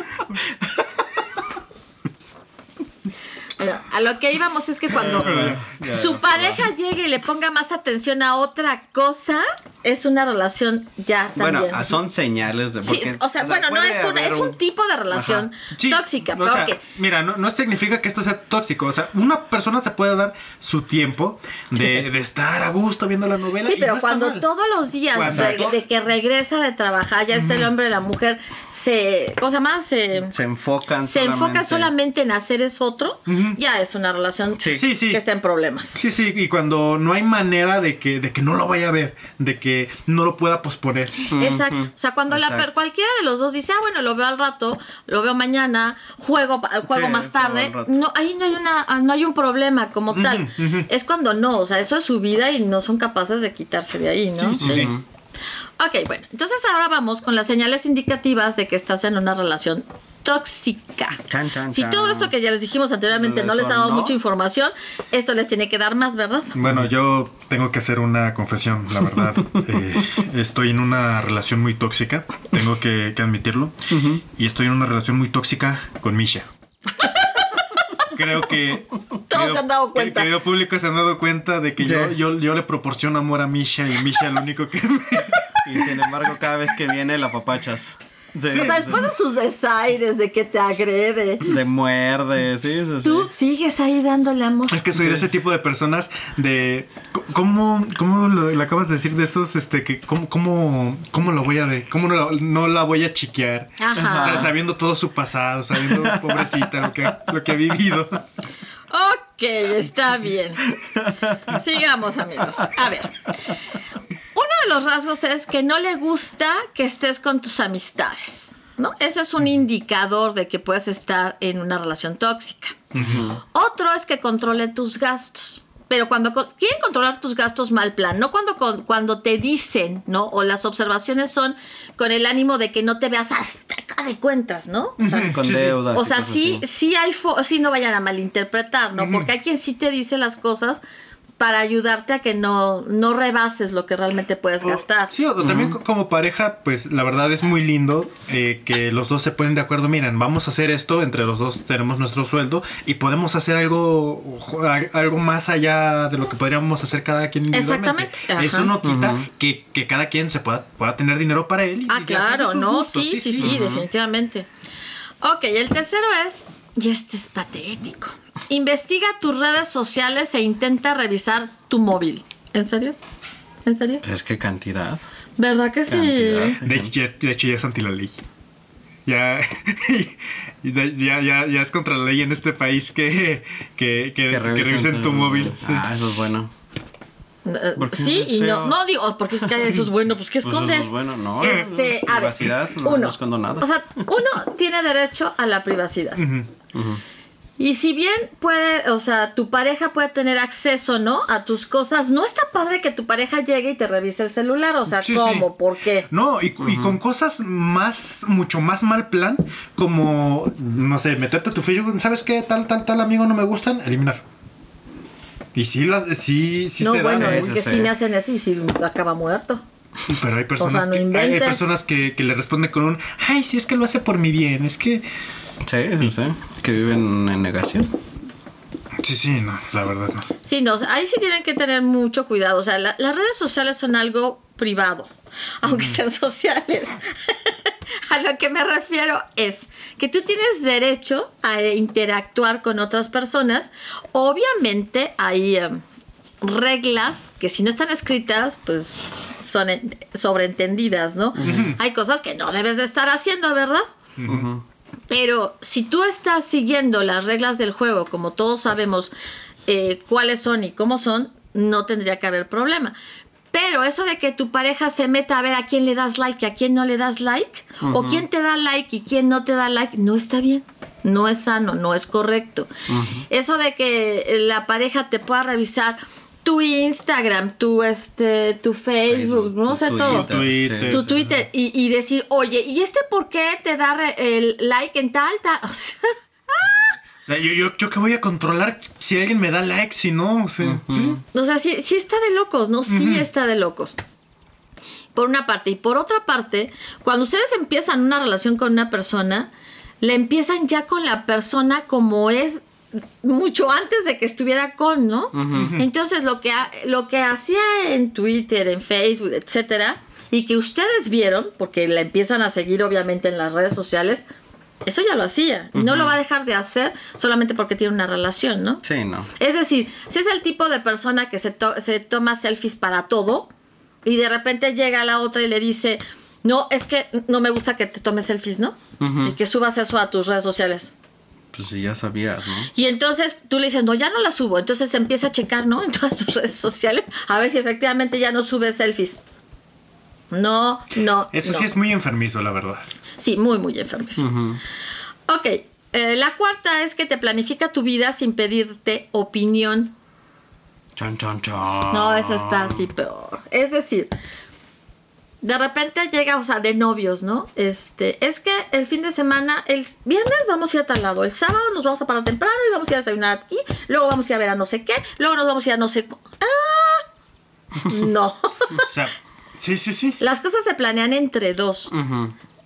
Bueno, a lo que íbamos es que cuando <laughs> su pareja llegue y le ponga más atención a otra cosa, es una relación ya Bueno, también. ah, son señales de. Sí, Porque, o sea, bueno, no es, una, es un tipo de relación Sí, tóxica, o sea, porque mira, no, no significa que esto sea tóxico. O sea, una persona se puede dar su tiempo de, de estar a gusto viendo la novela. Sí, y pero no está cuando mal. todos los días Cuando de que regresa de trabajar, ya es el hombre y la mujer, se, ¿cómo se llama? Se, Se enfocan se enfoca solamente en hacer es otro, Ujú. Ya es una relación Sí. Sí, sí. que está en problemas. Sí, sí, y cuando no hay manera de que, de que no lo vaya a ver, de que no lo pueda posponer. Exacto. O sea, cuando la, Exacto. per- cualquiera de los dos dice, ah, bueno, lo veo al rato, lo veo mañana, juego, juego Sí, más tarde, no, ahí no hay una, ah, no hay un problema como tal. Es cuando no, o sea, eso es su vida y no son capaces de quitarse de ahí, ¿no? Sí, sí, sí. Ujú. Ok, bueno, entonces ahora vamos con las señales indicativas de que estás en una relación tóxica. Chan, chan, Si todo esto que ya les dijimos anteriormente no les ha dado mucha información, esto les tiene que dar más, ¿verdad? Bueno, yo tengo que hacer una confesión, la verdad. <laughs> Eh, estoy en una relación muy tóxica, tengo que, que admitirlo. Y estoy en una relación muy tóxica con Misha. Creo que... Todos querido- se han dado que- cuenta. Querido público, se han dado cuenta de que yo, Sí. yo, yo le proporciono amor a Misha y Misha lo único que... <laughs> me- Y sin embargo, cada vez que viene, la papachas. Sí, O sea, después de sus desaires, de que te agrede, De muerde, sí, sí, sí. tú sigues ahí dándole amor. Es que soy de ese tipo de personas de... ¿Cómo, cómo lo, lo acabas de decir de esos, este, que cómo, cómo, cómo lo voy a... De, ¿Cómo no la, no la voy a chiquear? Ajá. O sea, sabiendo todo su pasado, sabiendo, pobrecita, lo que, lo que ha vivido. Ok, está bien. Sigamos, amigos. A ver. Uno de los rasgos es que no le gusta que estés con tus amistades. ¿No? Ese es un indicador de que puedes estar en una relación tóxica. Otro es que controle tus gastos. Pero cuando co- quieren controlar tus gastos mal plan, no cuando, con- cuando te dicen, ¿no? O las observaciones son con el ánimo de que no te veas hasta acá de cuentas, ¿no? O sea, Con Sí, deudas. o sea, sí, sí hay, fo- sí no vayan a malinterpretar, ¿no? Porque hay quien sí te dice las cosas para ayudarte a que no, no rebases lo que realmente puedes O- gastar. Sí, o también co- como pareja, pues la verdad es muy lindo eh, que los dos se ponen de acuerdo. Miren, vamos a hacer esto, entre los dos tenemos nuestro sueldo y podemos hacer algo, algo más allá de lo que podríamos hacer cada quien individualmente. Exactamente, ajá. Eso no quita Ujú. que, que cada quien se pueda, pueda tener dinero para él. y- Ah, claro, no, gustos. sí, sí, sí, definitivamente. Ok, el tercero es, y este es patético, investiga tus redes sociales e intenta revisar tu móvil. ¿En serio? ¿En serio? Es que cantidad. ¿Verdad que sí? De, hecho, ya- de hecho, ya es anti la ley. Ya, ya, ya, ya es contra la ley en este país que, que, que, que revisen tu móvil. Ah, eso es bueno. Sí, y no, no digo, porque es que eso es bueno, pues ¿qué Pues eso escondes? es bueno, no. Este, a ver, Privacidad, no, uno, no escondo nada. O sea, uno tiene derecho a la privacidad. Ujú. Y si bien puede, o sea, tu pareja puede tener acceso, ¿no? A tus cosas, no está padre que tu pareja llegue y te revise el celular. O sea, Sí, ¿cómo? sí. ¿Por qué? No, y, y con cosas más, mucho más mal plan, como, no sé, meterte a tu Facebook, ¿sabes qué? Tal, tal, tal amigo no me gustan, eliminar. Y sí, la, sí, sí no, se bueno, da. es sí, que sí. me hacen eso y sí acaba muerto. Pero hay personas, O sea, no que, hay- hay inventes. personas que, que le responden con un, ay, sí, es que lo hace por mi bien, es que... Sí, sí, sí. Que viven en negación. Sí, sí, no, la verdad no. Sí, no, ahí sí tienen que tener mucho cuidado. O sea, la- las redes sociales son algo privado, aunque sean sociales. <laughs> a lo que me refiero es que tú tienes derecho a interactuar con otras personas. Obviamente hay em, reglas que si no están escritas, pues son en- sobreentendidas, ¿no? Hay cosas que no debes de estar haciendo, ¿verdad? Pero si tú estás siguiendo las reglas del juego, como todos sabemos eh, cuáles son y cómo son, no tendría que haber problema. Pero eso de que tu pareja se meta a ver a quién le das like y a quién no le das like, o quién te da like y quién no te da like, no está bien. No es sano, no es correcto. Eso de que la pareja te pueda revisar tu Instagram, tu, este, tu Facebook, Facebook, no tu sé todo Twitter, Twitter. tu Twitter y, y decir, oye, ¿y este por qué te da el like en tal, tal? <laughs> O sea, O sea, yo, yo, yo que voy a controlar si alguien me da like, si no, o sea, sí. o sea, sí, sí está de locos, ¿no? Sí está de locos. Por una parte. Y por otra parte, cuando ustedes empiezan una relación con una persona, la empiezan ya con la persona como es mucho antes de que estuviera con, ¿no? Entonces lo que, ha- lo que hacía en Twitter, en Facebook, etcétera, y que ustedes vieron, porque la empiezan a seguir obviamente en las redes sociales, eso ya lo hacía. Y no lo va a dejar de hacer solamente porque tiene una relación, ¿no? Sí, no. Es decir, si es el tipo de persona que se, to- se toma selfies para todo y de repente llega la otra y le dice, no, es que no me gusta que te tomes selfies, ¿no? Y que subas eso a tus redes sociales. Pues sí, ya sabías, ¿no? Y entonces tú le dices, no, ya no la subo. Entonces se empieza a checar, ¿no? <laughs> En todas tus redes sociales a ver si efectivamente ya no subes selfies. No, no. Eso no. sí es muy enfermizo, la verdad. Sí, muy, muy enfermizo. Ok, eh, la cuarta es que te planifica tu vida sin pedirte opinión. Chan, chan, chan. No, eso está así peor. Es decir, de repente llega, o sea, de novios, ¿no? Este, es que el fin de semana, el viernes vamos a ir a tal lado, el sábado nos vamos a parar temprano y vamos a ir a desayunar aquí, luego vamos a ir a ver a no sé qué, luego nos vamos a ir a no sé... ¡Ah! No. <laughs> O sea, sí, sí, sí. Las cosas se planean entre dos,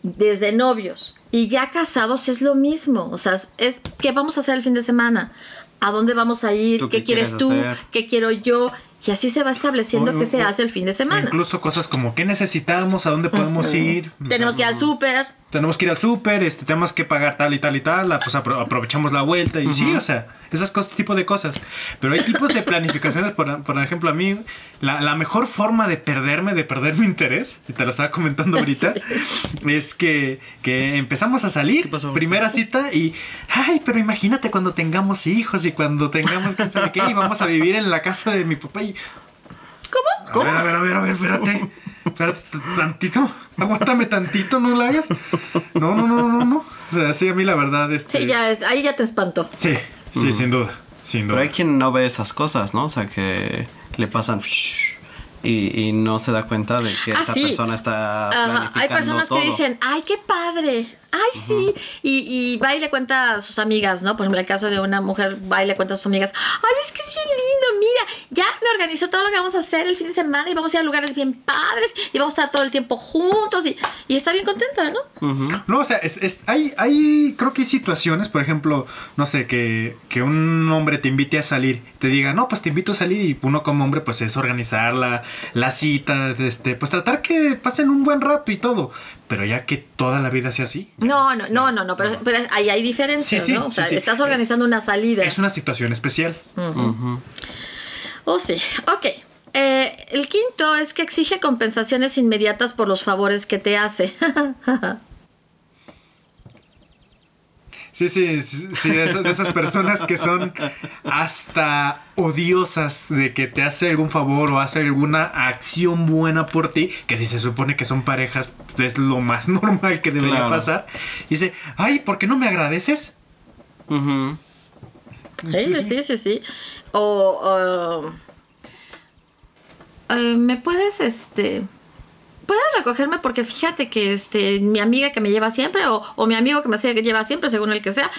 desde novios. Y ya casados es lo mismo. O sea, es ¿qué vamos a hacer el fin de semana? ¿A dónde vamos a ir? ¿Tú ¿Qué, qué quieres quieres tú? hacer? ¿Qué quiero yo? Y así se va estableciendo qué se hace el fin de semana. Incluso cosas como qué necesitamos, a dónde podemos ir. O Tenemos que ir al súper. Tenemos que ir al súper, este, tenemos que pagar tal y tal y tal, ah, pues apro- aprovechamos la vuelta y sí, o sea, esas cosas, tipo de cosas. Pero hay tipos de planificaciones, por, por ejemplo, a mí, la, la mejor forma de perderme, de perder mi interés, y te lo estaba comentando ahorita, <laughs> es que, que empezamos a salir, ¿Qué pasó? primera cita, y, ay, pero imagínate cuando tengamos hijos y cuando tengamos quién sabe qué, y vamos a vivir en la casa de mi papá y... ¿Cómo? A ver, a ver, a ver, a ver, espérate. <laughs> Espérate tantito. Aguántame tantito, no la hagas. No, no, no, no, no. O sea, sí, a mí la verdad, este. Sí, ya, ahí ya te espantó. Sí, sí, sin duda. Sin Pero duda. hay quien no ve esas cosas, ¿no? O sea, que le pasan y, y no se da cuenta de que Ah, esa sí. persona está planificando Hay personas todo. que dicen, ay, qué padre, ay, sí. Y, y va y le cuenta a sus amigas, ¿no? Por ejemplo, el caso de una mujer va y le cuenta a sus amigas, ay, es que es bien lindo, mira, ya me organizó todo lo que vamos a hacer el fin de semana y vamos a ir a lugares bien padres y vamos a estar todo el tiempo juntos y, y está bien contenta, ¿no? No, o sea, es, es- hay, hay, creo que hay situaciones, por ejemplo, no sé, que, que un hombre te invite a salir, te diga, no, pues te invito a salir y uno como hombre, pues es organizar la, la cita, este, pues tratar que pasen un buen rato y todo, pero ya que toda la vida sea así. No, no, no, no, no, pero, pero ahí hay diferencias, Sí, sí, ¿no? O sí, sea, sí. estás organizando una salida. Es una situación especial. Ujú. Oh, sí. Ok. Eh, el quinto es que exige compensaciones inmediatas por los favores que te hace. <laughs> Sí, sí, sí, sí, de esas, de esas personas que son hasta odiosas de que te hace algún favor o hace alguna acción buena por ti, que si se supone que son parejas es lo más <laughs> normal que debería Claro. pasar. Y dice, ay, ¿por qué no me agradeces? Sí, sí, sí, sí, sí. O, o, eh, me puedes, este, puedes recogerme porque fíjate que, este, mi amiga que me lleva siempre o, o mi amigo que me lleva siempre, según el que sea,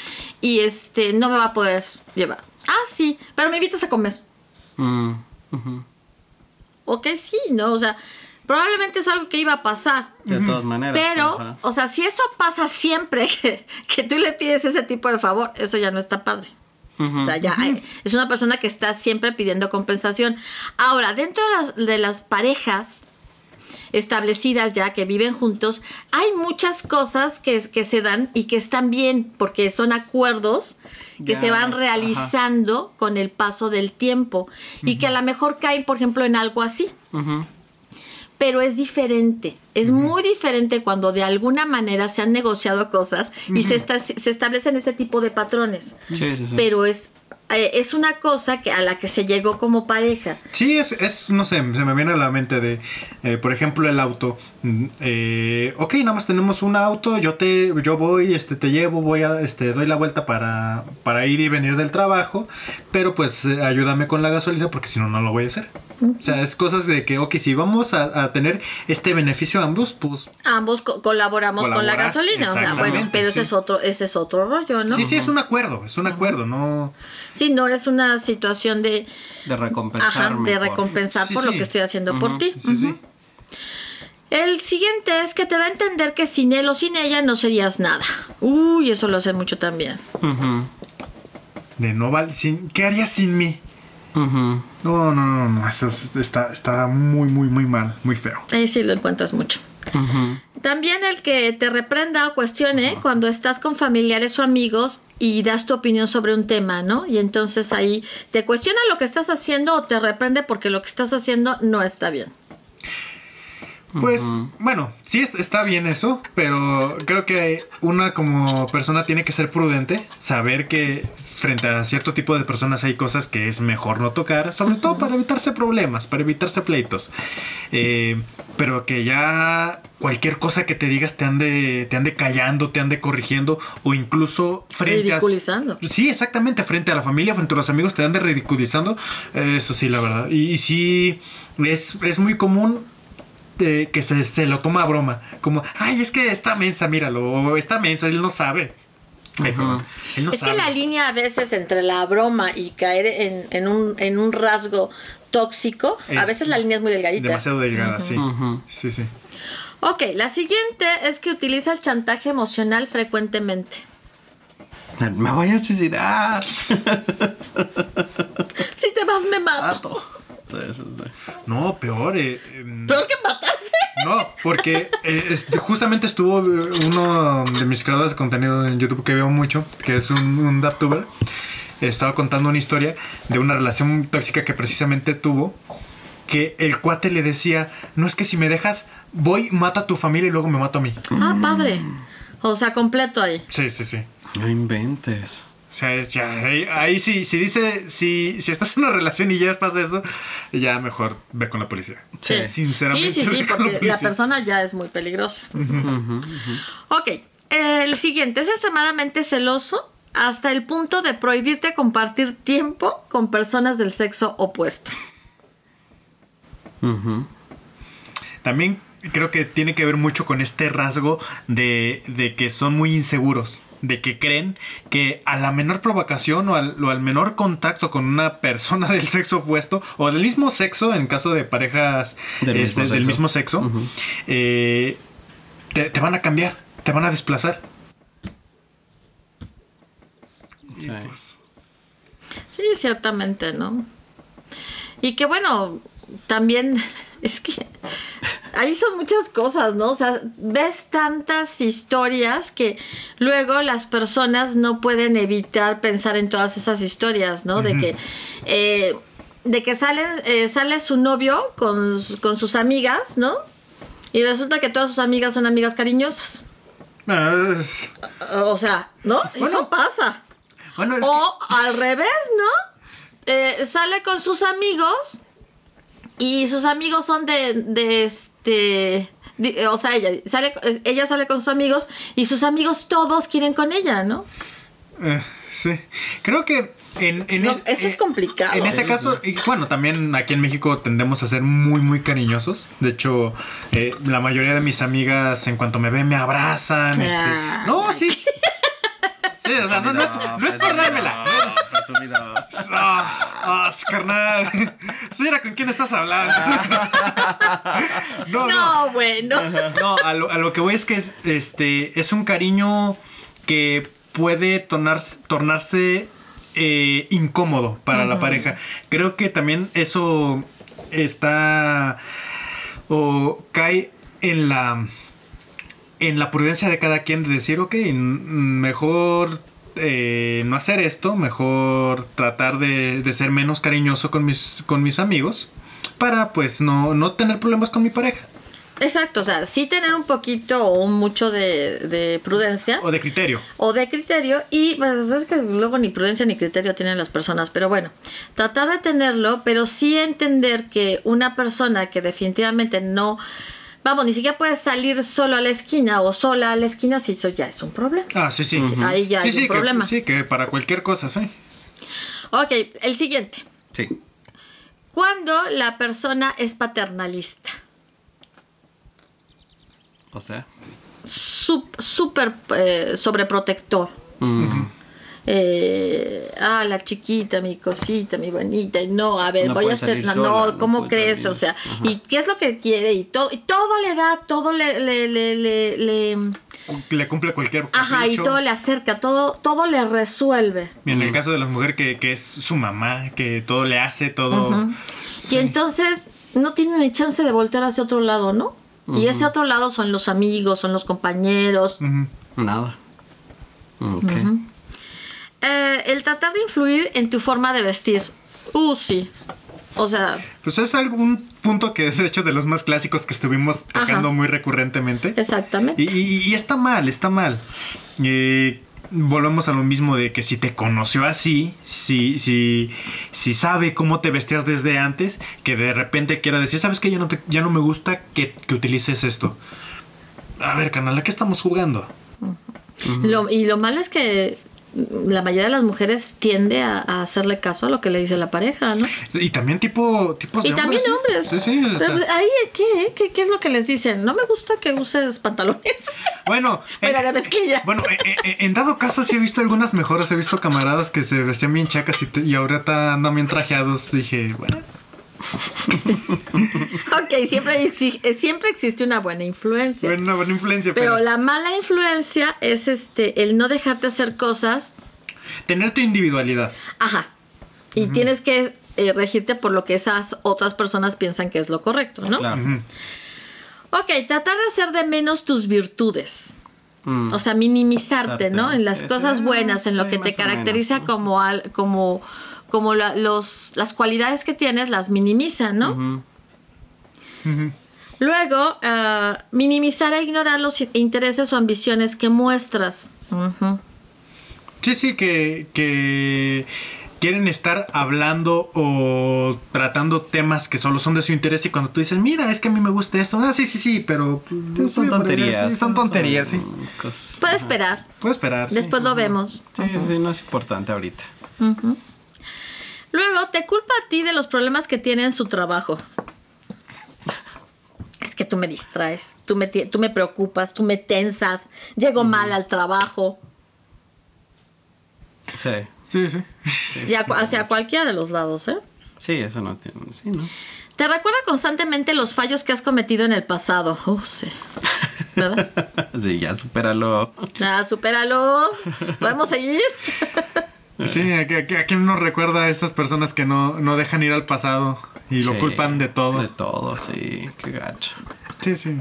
y este, no me va a poder llevar. Ah, sí, pero me invitas a comer. Mm, ujú. Ok, sí, ¿no? O sea, probablemente es algo que iba a pasar. De todas maneras. Pero, o sea, si eso pasa siempre <laughs> que, que tú le pides ese tipo de favor, eso ya no está padre. O sea, ya hay- es una persona que está siempre pidiendo compensación. Ahora, dentro de las, de las parejas establecidas ya que viven juntos, hay muchas cosas que, que se dan y que están bien porque son acuerdos que Ya, se van ajá. realizando con el paso del tiempo y que a lo mejor caen, por ejemplo, en algo así pero es diferente. Es muy diferente cuando de alguna manera se han negociado cosas y se, esta- se establecen ese tipo de patrones. Sí, sí, sí. Pero es, eh, es una cosa que a la que se llegó como pareja. Sí, es, es, no sé, se me viene a la mente de, eh, por ejemplo, el auto. Mm, eh, ok, nada más tenemos un auto, yo te, yo voy, este, te llevo, voy a, este, doy la vuelta para, para ir y venir del trabajo, pero pues eh, ayúdame con la gasolina porque si no, no lo voy a hacer. O sea, es cosas de que, ok, si vamos a, a tener este beneficio ambos, pues Ambos co- colaboramos con la gasolina. O sea, bueno, pero ese es otro, ese es otro rollo, ¿no? sí, sí, es un acuerdo, es un acuerdo, no... Sí, no es una situación de, De ajá, recompensarme. de por- recompensar por sí. lo que estoy haciendo por ti. Sí, sí. Ujú. El siguiente es que te da a entender que sin él o sin ella no serías nada. Uy, eso lo hace mucho también. De no ¿qué harías sin mí? No, no, no, no, eso es- está, está muy, muy, muy mal, muy feo. Ahí sí lo encuentras mucho. También el que te reprenda o cuestione cuando estás con familiares o amigos y das tu opinión sobre un tema, ¿no? Y entonces ahí te cuestiona lo que estás haciendo o te reprende porque lo que estás haciendo no está bien. Pues, bueno, sí es- está bien eso, pero creo que una como persona tiene que ser prudente, saber que frente a cierto tipo de personas hay cosas que es mejor no tocar, sobre todo para evitarse problemas, para evitarse pleitos. Eh, pero que ya cualquier cosa que te digas te ande, te ande callando, te ande corrigiendo, o incluso frente a... Ridiculizando. Sí, exactamente, frente a la familia, frente a los amigos, te ande ridiculizando. Eso sí, la verdad. Y, y sí, es, es muy común eh, que se, se lo toma a broma. Como, ay, es que está mensa, míralo. O está menso, él no sabe. Ay, no es sabe. que la línea a veces entre la broma y caer en, en un, en un rasgo tóxico, a Es veces la línea es muy delgadita. Demasiado delgada, sí. Sí, sí. Ok, la siguiente es que utiliza el chantaje emocional frecuentemente. Me voy a suicidar. <laughs> Si te vas, me mato. Mato. Sí, sí, sí. No, peor. eh, Peor que matarse. No, porque eh, este, justamente estuvo eh, uno de mis creadores de contenido en YouTube que veo mucho, que es un, un DarkTuber, estaba contando una historia de una relación tóxica que precisamente tuvo, que el cuate le decía, no es que si me dejas, voy, mato a tu familia y luego me mato a mí. Ah, padre. O sea, completo ahí. Sí, sí, sí. No inventes. O sea, es ya, ahí, ahí sí, si dice, si, si estás en una relación y ya pasa eso, ya mejor ve con la policía. Sí. Sinceramente. Sí, sí, sí, porque la persona ya es muy peligrosa. Ujú, ujú. Ok, el siguiente es extremadamente celoso hasta el punto de prohibirte compartir tiempo con personas del sexo opuesto. También creo que tiene que ver mucho con este rasgo de, de que son muy inseguros, de que creen que a la menor provocación o al, o al menor contacto con una persona <laughs> del sexo opuesto o del mismo sexo, en caso de parejas Del este, mismo sexo. mismo sexo, Ujú. eh, te, te van a cambiar, te van a desplazar. Sí. pues, Sí, ciertamente, ¿no? Y que bueno, también <laughs> es que ahí son muchas cosas, ¿no? O sea, ves tantas historias que luego las personas no pueden evitar pensar en todas esas historias, ¿no? De que eh, de que salen, eh, sale su novio con, con sus amigas, ¿no? Y resulta que todas sus amigas son amigas cariñosas. ah, es- O sea, ¿no? Bueno, Eso pasa. bueno, es O al revés, ¿no? Eh, sale con sus amigos y sus amigos son de, de este... di- O sea, ella sale, ella sale con sus amigos y sus amigos todos quieren con ella, ¿no? eh, sí, creo que en, en No, es- eso es eh, complicado. En ese caso, y bueno, también aquí en México tendemos a ser muy, muy cariñosos. De hecho, eh, la mayoría de mis amigas, en cuanto me ven, me abrazan. este- Ah. No, sí. Sí, o sea, no, no es, no es por dármela. Presumido. Ah, ah, carnal. Mira con quién estás hablando. No, no. No, bueno. No, a lo, a lo que voy es que es, este, es un cariño que puede tornarse, tornarse eh, incómodo para la pareja. Creo que también eso está o cae en la en la prudencia de cada quien de decir, ok, mejor eh, no hacer esto, mejor tratar de, de ser menos cariñoso con mis, con mis amigos para pues no, no tener problemas con mi pareja Exacto, o sea, sí tener un poquito o un mucho de, de prudencia. o de criterio. o de criterio y pues, es que luego ni prudencia ni criterio tienen las personas, pero bueno, tratar de tenerlo, pero sí entender que una persona que definitivamente no, vamos, ni siquiera puede salir solo a la esquina o sola a la esquina, si eso ya es un problema. Ah, sí, sí. Ahí ya sí, hay sí, un que- problema. sí, que para cualquier cosa, sí. Ok, el siguiente. Sí. Cuando la persona es paternalista, O sea. sup- súper eh, sobreprotector. mm, eh, ah, la chiquita, mi cosita, mi bonita, y no, a ver, No voy a hacer, no, sola, no, no ¿cómo crees? salir. O sea, Ajá. ¿y qué es lo que quiere? Y todo, y todo le da, todo le, le, le, le, le- Le cumple cualquier ajá, y capricho. todo le acerca, todo, todo le resuelve. Y en el Mm. caso de las mujeres que, que es su mamá, que todo le hace, todo... Y entonces no tiene ni chance de voltear hacia otro lado, ¿no? Y ese otro lado son los amigos, son los compañeros. Nada. Ok. Eh, el tratar de influir en tu forma de vestir. Uh, sí. O sea, Pues es algún punto que es de hecho de los más clásicos que estuvimos tocando Ajá. muy recurrentemente. exactamente. Y, y- y está mal, está mal. Eh, volvemos a lo mismo de que si te conoció así, si, si, si sabe cómo te vestías desde antes, que de repente quiera decir, ¿sabes qué? Ya no, te- ya no me gusta que, que utilices esto. A ver, canal, ¿a qué estamos jugando? Lo- y lo malo es que la mayoría de las mujeres tiende a, a hacerle caso a lo que le dice la pareja, ¿no? Y también tipo, tipos Y de también hombres. hombres. Sí, sí. o sea, Ahí, ¿qué, ¿qué? ¿Qué es lo que les dicen? No me gusta que uses pantalones. bueno, <laughs> Bueno, en- la mezquilla. bueno, eh, eh, en dado caso sí he visto algunas mejoras. He visto camaradas que se vestían bien chacas y, te- y ahorita andan bien trajeados. Dije, bueno, <laughs> ok, siempre, eh, siempre existe una buena influencia. bueno, una buena influencia. pero Pero, la mala influencia es este el no dejarte hacer cosas, tener tu individualidad. ajá. Y tienes que eh, regirte por lo que esas otras personas piensan que es lo correcto, ¿no? Claro. Ok, tratar de hacer de menos tus virtudes. Mm. O sea, minimizarte, ¿no? En las sí, cosas sí, buenas, en lo que te caracteriza menos, ¿no? como al- como como la- los las cualidades que tienes las minimizan, ¿no? Luego, ah, minimizar e ignorar los intereses o ambiciones que muestras. Sí, sí, que, que quieren estar hablando o tratando temas que solo son de su interés y cuando tú dices, mira, es que a mí me gusta esto, ah, sí, sí, sí, pero... Sí, son tonterías. sí, son tonterías, sí. Puede esperar. Puedo esperar. sí. Después lo vemos. Sí, sí, no es importante ahorita. Ujú. Luego, te culpa a ti de los problemas que tiene en su trabajo. Es que tú me distraes, tú me, tú me preocupas, tú me tensas, llego mal al trabajo, Sí. Sí, sí. Y a- hacia cualquiera de los lados, ¿eh? Sí, eso no tiene. Sí, ¿no? Te recuerda constantemente los fallos que has cometido en el pasado. Oh, sí. ¿Verdad? <laughs> Sí, ya supéralo. Ah, supéralo. ¿Podemos seguir? <laughs> Sí, ¿a, a- a quién nos recuerda a esas personas que no, no dejan ir al pasado y lo Sí, culpan de todo? De todo, sí. Qué gacho. Sí, sí.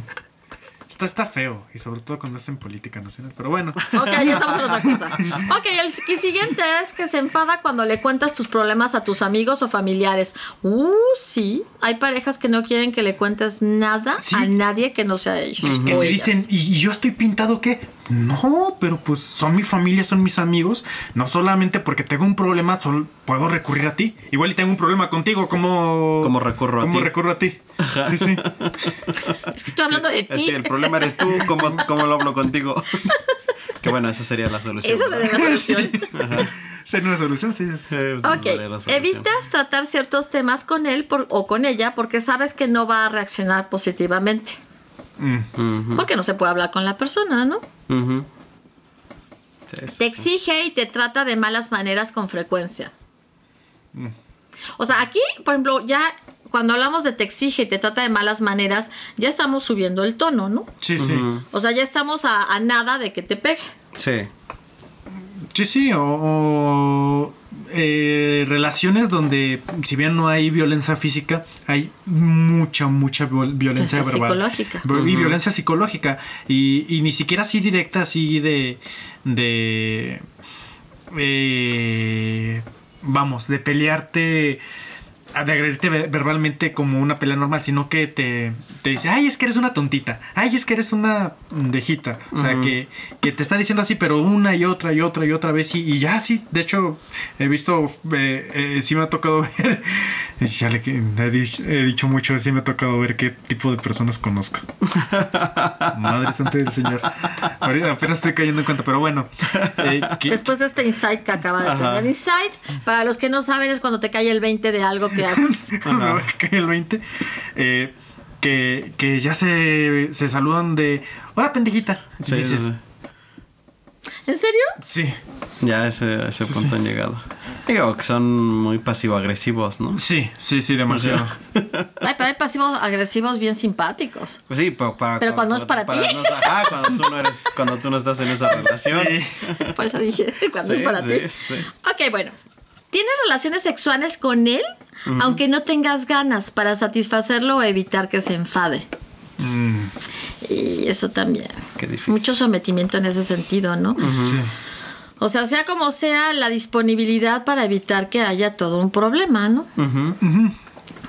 Está, está feo, y sobre todo cuando es en política nacional, pero bueno. Ok, ya estamos en otra cosa. Ok, el si- siguiente es que se enfada cuando le cuentas tus problemas a tus amigos o familiares. Uh, sí. Hay parejas que no quieren que le cuentes nada Sí. a nadie que no sea ellos. Que te ellas. dicen, ¿y, y yo estoy pintado qué? No, pero pues son mi familia, son mis amigos. No solamente porque tengo un problema, solo puedo recurrir a ti. Igual y tengo un problema contigo, ¿cómo, ¿Cómo recurro a cómo ti? recurro a ti? Sí, sí. Es que estoy hablando de ti. Sí, el problema eres tú. ¿Cómo, <laughs> cómo lo hablo contigo? <laughs> que bueno, esa sería la solución. Esa sería la solución. <laughs> Sería una solución, sí. sí. Sí, esa Ok, sería la solución. evitas tratar ciertos temas con él por- o con ella porque sabes que no va a reaccionar positivamente. Mm. Porque no se puede hablar con la persona, ¿no? ujú. Sí, sí, Te sí. exige y te trata de malas maneras con frecuencia. Mm. O sea, aquí, por ejemplo, ya cuando hablamos de te exige y te trata de malas maneras, ya estamos subiendo el tono, ¿no? Sí, sí. O sea, ya estamos a, a nada de que te pegue. Sí. Sí, sí, o, o, eh, relaciones donde, si bien no hay violencia física, hay mucha, mucha viol- violencia verbal. psicológica. Y violencia psicológica. Y, y ni siquiera así directa, así de. de. eh, vamos, de pelearte. De agredirte ve- verbalmente como una pelea normal, sino que te, te dice, ay, es que eres una tontita, ay, es que eres una dejita. O sea, que, que te está diciendo así, pero una y otra y otra y otra vez. Y, y ya sí, de hecho, he visto, eh, eh, sí me ha tocado <laughs> ver, ya le, he, dicho, he dicho mucho, sí me ha tocado ver qué tipo de personas conozco. <laughs> Madre santa del Señor. Ahorita apenas estoy cayendo en cuenta, pero bueno. eh, que- Después de este insight que acaba de Ajá. tener. Insight, para los que no saben, es cuando te cae el 20 de algo que haces. <laughs> me va a caer el 20. eh, que, que ya se, se saludan de, hola pendejita. Sí, sí, dices, sí. ¿En serio? sí, Ya a ese, a ese punto han llegado. Digo que son muy pasivo-agresivos, ¿no? sí, sí, sí, demasiado. Ay, pero hay pasivos agresivos bien simpáticos. Pues sí, pero para Pero cuando es para ti. no- ajá, cuando tú no eres, cuando tú no estás en esa <laughs> relación. Sí. Por eso dije, <laughs> cuando Sí, es para sí, ti. sí. Ok, bueno. ¿Tienes relaciones sexuales con él? Aunque no tengas ganas para satisfacerlo o evitar que se enfade. Mm, Y eso también. Qué difícil. Mucho sometimiento en ese sentido, ¿no? sí. O sea, sea como sea, la disponibilidad para evitar que haya todo un problema, ¿no?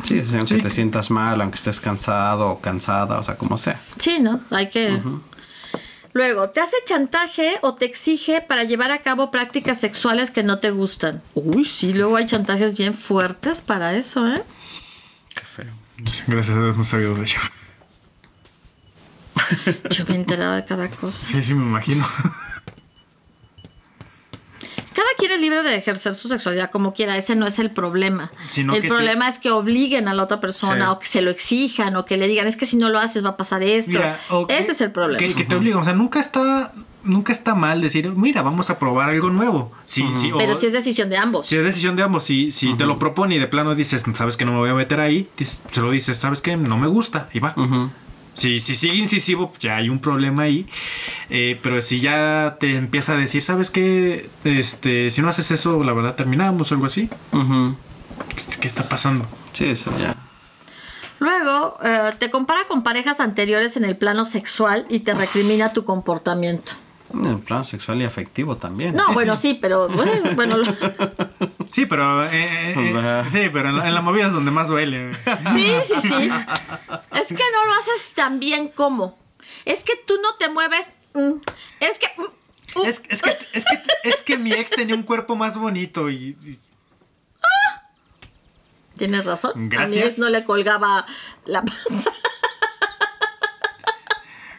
Sí, sí, aunque Sí. te sientas mal, aunque estés cansado o cansada, o sea, como sea. Sí, ¿no? Hay que... Luego, ¿te hace chantaje o te exige para llevar a cabo prácticas sexuales que no te gustan? Uy, sí, luego hay chantajes bien fuertes para eso, ¿eh? Qué feo. Gracias a Dios no sabía de ello. <laughs> Yo me he enterado de cada cosa. Sí, sí, me imagino. Cada quien es libre de ejercer su sexualidad como quiera, ese no es el problema. Sino el que problema es que obliguen a la otra persona Sí. o que se lo exijan o que le digan, es que si no lo haces va a pasar esto. Mira, ese es el problema. Que, que te obligan. O sea, nunca está, nunca está mal decir, mira, vamos a probar algo nuevo. Sí, sí, o- Pero si es decisión de ambos. si es decisión de ambos, si, si te lo propone y de plano dices, sabes que no me voy a meter ahí, se lo dices, sabes que no me gusta, y va. Si, si sigue incisivo, pues ya hay un problema ahí. Eh, pero si ya te empieza a decir, ¿sabes qué? Este, si no haces eso, la verdad terminamos o algo así. Ujú. ¿Qué, qué está pasando? Sí, eso ya. Luego, eh, te compara con parejas anteriores en el plano sexual y te recrimina tu comportamiento. En plan sexual y afectivo también. No, Sí, bueno, sí. sí, pero bueno, bueno, lo- <laughs> Sí, pero, eh, eh, eh, sí, pero en la, en la movida es donde más duele. <laughs> sí, sí, sí. Es que no lo haces tan bien como. Es que tú no te mueves. mm, Es que. mm, mm. Es, es que, es, que, es que mi ex tenía un cuerpo más bonito y, y- Tienes razón. A mi Gracias. ex no le colgaba la panza.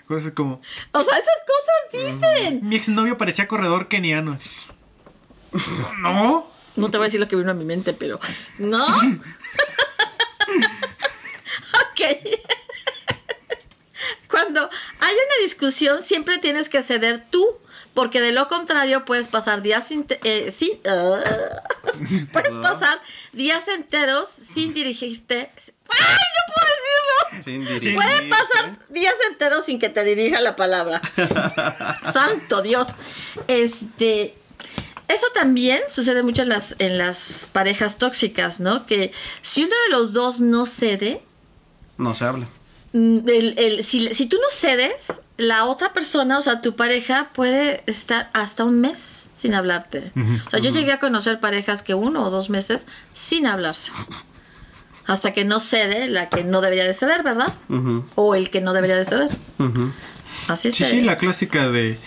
Cosas como... O sea, esas cosas dicen. Mi exnovio parecía corredor keniano. No. No te voy a decir lo que vino a mi mente, pero. ¿No? ok. Cuando hay una discusión, siempre tienes que ceder tú, porque de lo contrario puedes pasar días sin. eh, sin- ah. puedes pasar días enteros sin dirigirte. ¡Ay, no puedo decirlo! Sin. Pueden pasar días enteros sin que te dirija la palabra. <laughs> Santo Dios. Este. Eso también sucede mucho en las, en las parejas tóxicas, ¿no? Que si uno de los dos no cede, No se habla. mm, el- el- si, si tú no cedes, la otra persona, o sea, tu pareja puede estar hasta un mes sin hablarte. O sea, yo llegué a conocer parejas que uno o dos meses sin hablarse. Hasta que no cede la que no debería de ceder, ¿verdad? O el que no debería de ceder. ujú. Así Sí, sí, la clásica de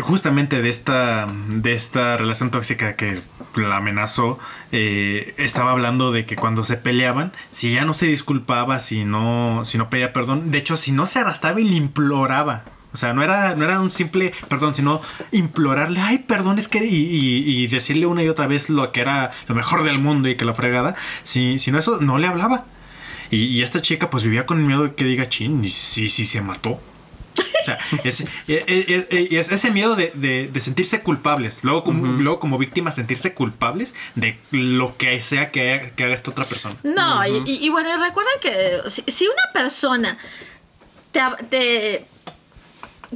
justamente de esta de esta relación tóxica que la amenazó eh, estaba hablando de que cuando se peleaban si ya no se disculpaba si no si no pedía perdón de hecho si no se arrastraba y le imploraba o sea no era no era un simple perdón sino implorarle ay perdón es que y, y- y decirle una y otra vez lo que era lo mejor del mundo y que la fregada si si no eso no le hablaba y, y esta chica pues vivía con el miedo de que diga chin y si si se mató o sea, es, es- es- es ese miedo de, de- de sentirse culpables. Luego como, luego como víctima sentirse culpables de lo que sea que haga, que haga esta otra persona. No, y, y- y bueno, recuerden que si, si una persona te,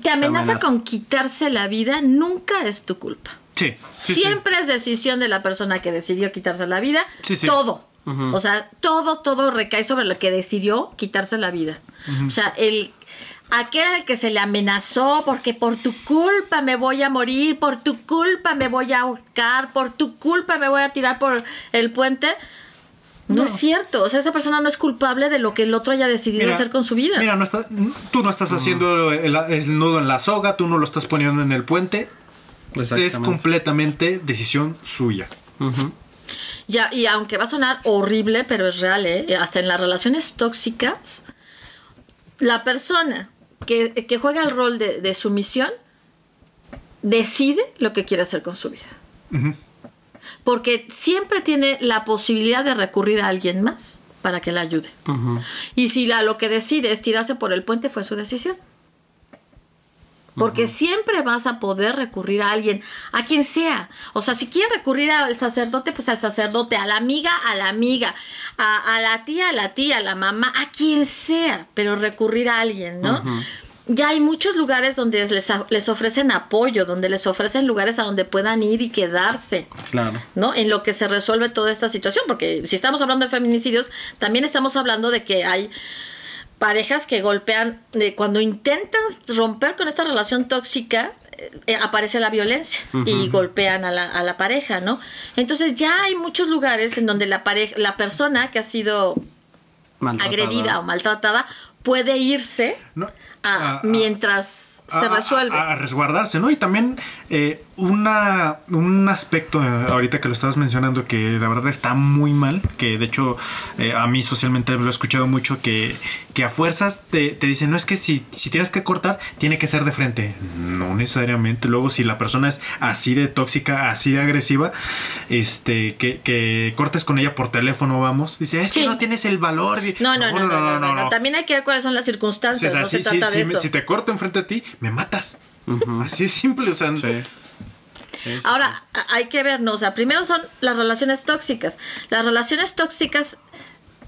te amenaza, amenaza. con quitarse la vida, nunca es tu culpa. Sí. sí, sí. Siempre es decisión de la persona que decidió quitarse la vida. Sí, sí. Todo. O sea, todo, todo recae sobre lo que decidió quitarse la vida. O sea, el aquel al que se le amenazó porque por tu culpa me voy a morir, por tu culpa me voy a ahorcar, por tu culpa me voy a tirar por el puente. No, No. es cierto. O sea, esa persona no es culpable de lo que el otro haya decidido hacer con su vida. Mira, no está, tú no estás haciendo el, el nudo en la soga, tú no lo estás poniendo en el puente. Es completamente decisión suya. Ya, y aunque va a sonar horrible, pero es real, ¿eh? Hasta en las relaciones tóxicas, la persona que, que juega el rol de, de sumisión decide lo que quiere hacer con su vida. Porque siempre tiene la posibilidad de recurrir a alguien más para que la ayude. Y si la, lo que decide es tirarse por el puente, fue su decisión. Porque siempre vas a poder recurrir a alguien, a quien sea. O sea, si quieres recurrir al sacerdote, pues al sacerdote, a la amiga, a la amiga, a, a la tía, a la tía, a la mamá, a quien sea, pero recurrir a alguien, ¿no? Ya hay muchos lugares donde les, les ofrecen apoyo, donde les ofrecen lugares a donde puedan ir y quedarse. Claro. ¿no? En lo que se resuelve toda esta situación, porque si estamos hablando de feminicidios, también estamos hablando de que hay parejas que golpean, de cuando intentan romper con esta relación tóxica, eh, aparece la violencia y golpean a la, a la pareja, ¿no? Entonces ya hay muchos lugares en donde la pareja, la persona que ha sido Maltratada. agredida o maltratada puede irse No, a- mientras se resuelve. A, a resguardarse, ¿no? Y también eh, una, un aspecto, eh, ahorita que lo estabas mencionando, que la verdad está muy mal, que de hecho eh, a mí socialmente lo he escuchado mucho, que, que a fuerzas te, te dicen, no es que si, si tienes que cortar, tiene que ser de frente. No necesariamente. Luego, si la persona es así de tóxica, así de agresiva, este, que, que cortes con ella por teléfono, vamos, dice, es Sí. que no tienes el valor. de-". no, no, no, no, no, no, no. También hay que ver cuáles son las circunstancias, o sea, no sí, se sí, trata sí, de me- eso. si te corto enfrente de ti, me matas. Así es simple, o sea, Sí. Ahora, hay que ver, ¿no? O sea, primero son las relaciones tóxicas. Las relaciones tóxicas,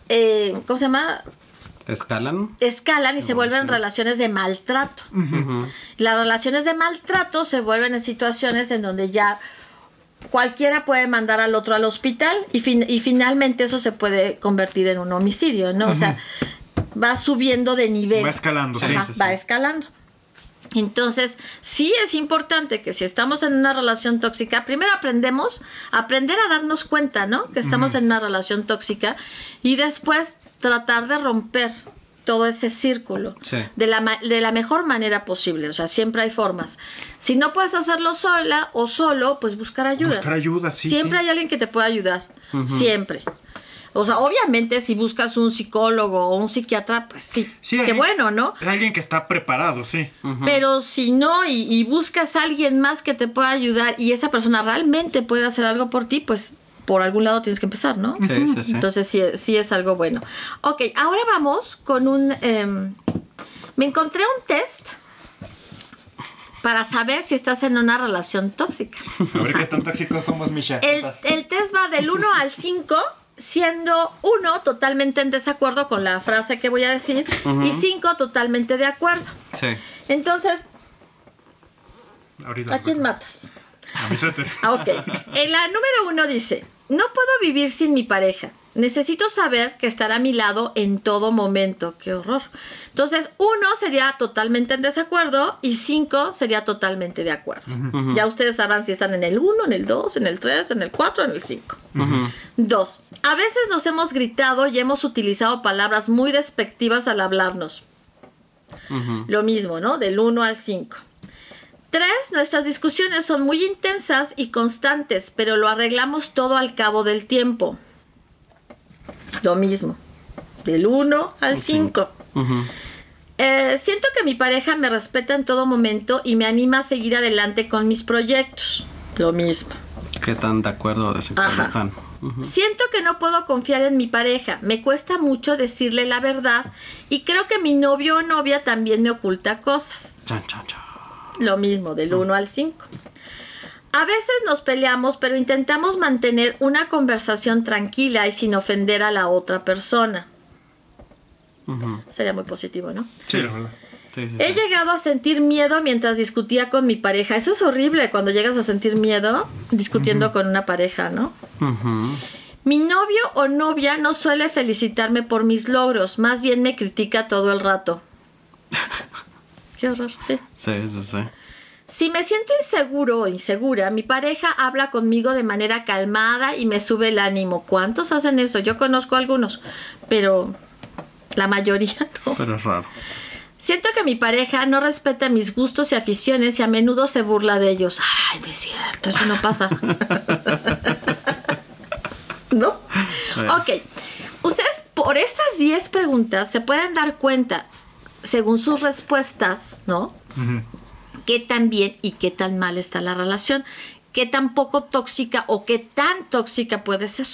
eh, ¿cómo se llama? ¿Escalan? Escalan y se vuelven relaciones de maltrato. Las relaciones de maltrato se vuelven en situaciones en donde ya cualquiera puede mandar al otro al hospital y, fin- y finalmente eso se puede convertir en un homicidio, ¿no? O sea, va subiendo de nivel. Va escalando, sí, Ajá, sí, sí. Va escalando. Entonces, sí es importante que si estamos en una relación tóxica, primero aprendemos, aprender a darnos cuenta, ¿no? Que estamos en una relación tóxica y después tratar de romper todo ese círculo Sí. de, la, de la mejor manera posible. O sea, siempre hay formas. Si no puedes hacerlo sola o solo, pues buscar ayuda. buscar ayuda, sí. Siempre sí. hay alguien que te pueda ayudar. Siempre. O sea, obviamente si buscas un psicólogo o un psiquiatra, pues sí. Sí, Qué bueno, ¿no? Es alguien que está preparado, sí. Pero si no y, y buscas a alguien más que te pueda ayudar y esa persona realmente puede hacer algo por ti, pues por algún lado tienes que empezar, ¿no? Sí, sí, sí. Entonces sí, sí es algo bueno. Ok, ahora vamos con un... em, me encontré un test para saber si estás en una relación tóxica. A ver qué tan tóxicos somos, Misha. El, el test va del 1 al 5, siendo 1 totalmente en desacuerdo con la frase que voy a decir y 5 totalmente de acuerdo. Sí. Entonces, Ahorita ¿a quién matas? A mi. Ah, ok. En la número uno dice, no puedo vivir sin mi pareja. Necesito saber que estará a mi lado en todo momento. Qué horror. Entonces, uno sería totalmente en desacuerdo y cinco sería totalmente de acuerdo. Ya ustedes sabrán si están en el uno, en el dos, en el tres, en el cuatro, en el cinco. Dos. A veces nos hemos gritado y hemos utilizado palabras muy despectivas al hablarnos. Lo mismo, ¿no? Del 1 al 5. Tres, nuestras discusiones son muy intensas y constantes, pero lo arreglamos todo al cabo del tiempo. Lo mismo. Del 1 al 5. Ujú. Eh, siento que mi pareja me respeta en todo momento y me anima a seguir adelante con mis proyectos. Lo mismo. ¿Qué tan de acuerdo Ajá. están? Ujú. Siento que no puedo confiar en mi pareja. Me cuesta mucho decirle la verdad y creo que mi novio o novia también me oculta cosas. Chan, chan, chan. Lo mismo, del 1 al 5. A veces nos peleamos, pero intentamos mantener una conversación tranquila y sin ofender a la otra persona. Sería muy positivo, ¿no? Sí, la verdad. Sí, sí, He llegado a sentir miedo mientras discutía con mi pareja. Eso es horrible cuando llegas a sentir miedo discutiendo con una pareja, ¿no? Mi novio o novia no suele felicitarme por mis logros, más bien me critica todo el rato. <laughs> Qué horror, sí. Sí, sí, sí. Si me siento inseguro o insegura, mi pareja habla conmigo de manera calmada y me sube el ánimo. ¿Cuántos hacen eso? Yo conozco algunos, pero la mayoría <laughs> no. Pero es raro. Siento que mi pareja no respeta mis gustos y aficiones y a menudo se burla de ellos. Ay, no es cierto, eso no pasa. <laughs> ¿No? Ok. Ustedes por esas 10 preguntas se pueden dar cuenta, según sus respuestas, ¿no? Qué tan bien y qué tan mal está la relación, qué tan poco tóxica o qué tan tóxica puede ser.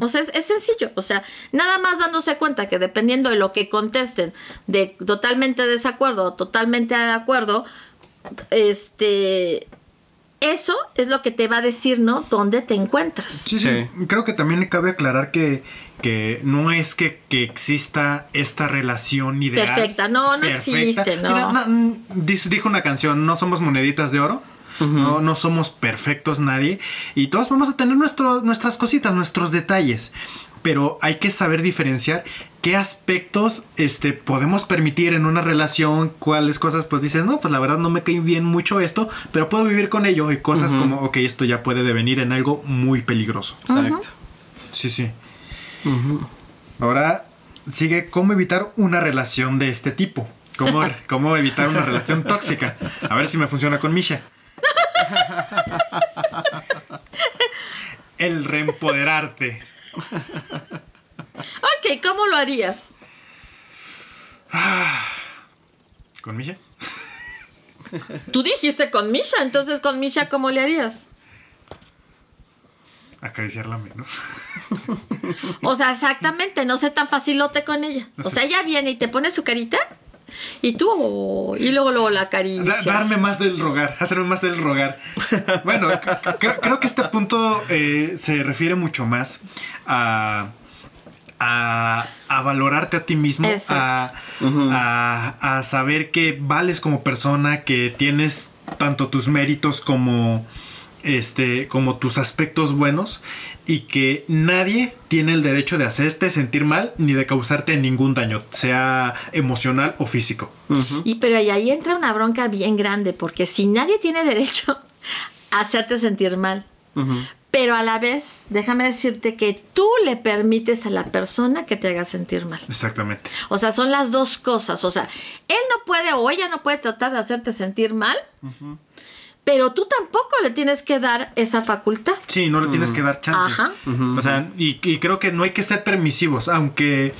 O sea, es, es sencillo, o sea, nada más dándose cuenta que dependiendo de lo que contesten, de totalmente desacuerdo o totalmente de acuerdo, este, eso es lo que te va a decir, ¿no? ¿Dónde te encuentras? Sí, sí, Sí. Creo que también cabe aclarar que, que no es que, que exista esta relación ideal. Perfecta. No, no existe, no. Mira, dijo una canción, no somos moneditas de oro. No, no somos perfectos nadie. Y todos vamos a tener nuestro- nuestras cositas, nuestros detalles. Pero hay que saber diferenciar qué aspectos este, podemos permitir en una relación, cuáles cosas pues dices, no, pues la verdad no me cae bien mucho esto, pero puedo vivir con ello. Y cosas como, ok, esto ya puede devenir en algo muy peligroso. Exacto. Sí, sí. Ahora sigue cómo evitar una relación de este tipo. ¿Cómo, <laughs> cómo evitar una relación tóxica? A ver si me funciona con Misha. El reempoderarte. Ok, ¿cómo lo harías? ¿Con Misha? Tú dijiste con Misha, entonces con Misha, ¿cómo le harías? Acariciarla menos. O sea, exactamente, no sé tan facilote con ella. O sea, ella viene y te pone su carita y tú, oh, y luego, luego la Da- caricia. darme más del rogar, hacerme más del rogar. Bueno, creo, creo que este punto eh, se refiere mucho más a, a, a valorarte a ti mismo, a, a saber que vales como persona, que tienes tanto tus méritos como, este, como tus aspectos buenos y que nadie tiene el derecho de hacerte sentir mal ni de causarte ningún daño, sea emocional o físico. Y pero ahí, ahí entra una bronca bien grande, porque si nadie tiene derecho <laughs> a hacerte sentir mal, pero a la vez, déjame decirte que tú le permites a la persona que te haga sentir mal. Exactamente. O sea, son las dos cosas. O sea, él no puede o ella no puede tratar de hacerte sentir mal, pero tú tampoco le tienes que dar esa facultad. Sí, no le tienes que dar chance. Ajá. O sea, y, y creo que no hay que ser permisivos, aunque,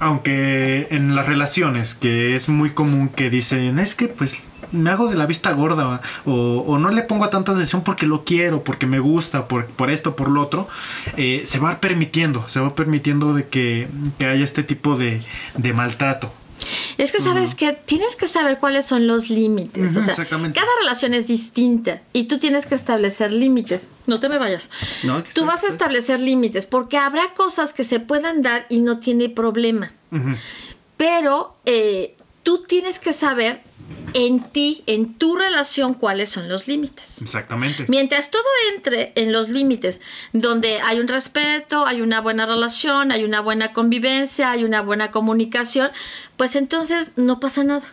aunque en las relaciones, que es muy común que dicen, es que pues me hago de la vista gorda, o, o no le pongo tanta atención porque lo quiero, porque me gusta, por, por esto, por lo otro, eh, se va permitiendo, se va permitiendo de que, que haya este tipo de, de maltrato. Es que sabes que tienes que saber cuáles son los límites. Ujú, o sea, exactamente. cada relación es distinta y tú tienes que establecer límites. No te me vayas. No, tú vas a establecer límites porque habrá cosas que se puedan dar y no tiene problema. Pero eh, tú tienes que saber en ti, en tu relación, cuáles son los límites. Exactamente. Mientras todo entre en los límites, donde hay un respeto, hay una buena relación, hay una buena convivencia, hay una buena comunicación, pues entonces no pasa nada.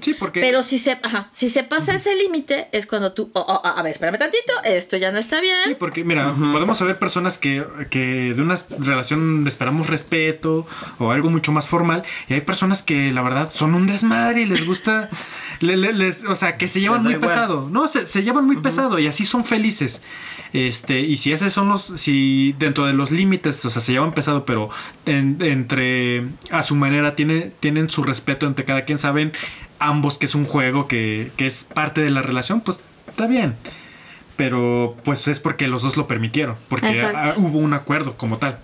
Sí, porque... Pero si se, ajá, si se pasa ese límite, es cuando tú, oh, oh, a ver, espérame tantito, esto ya no está bien. Sí, porque mira, podemos saber personas que, que de una relación esperamos respeto o algo mucho más formal y hay personas que la verdad son un desmadre y les gusta, <laughs> le- le- les, o sea, que se llevan muy igual. pesado, no, se, se llevan muy pesado y así son felices. Este, y si esos son los, si dentro de los límites, o sea, se llevan pesado, pero en- entre, a su manera, tiene, tienen su respeto entre cada quien, saben ambos que es un juego, que, que es parte de la relación, pues está bien. Pero pues es porque los dos lo permitieron, porque hubo un acuerdo como tal.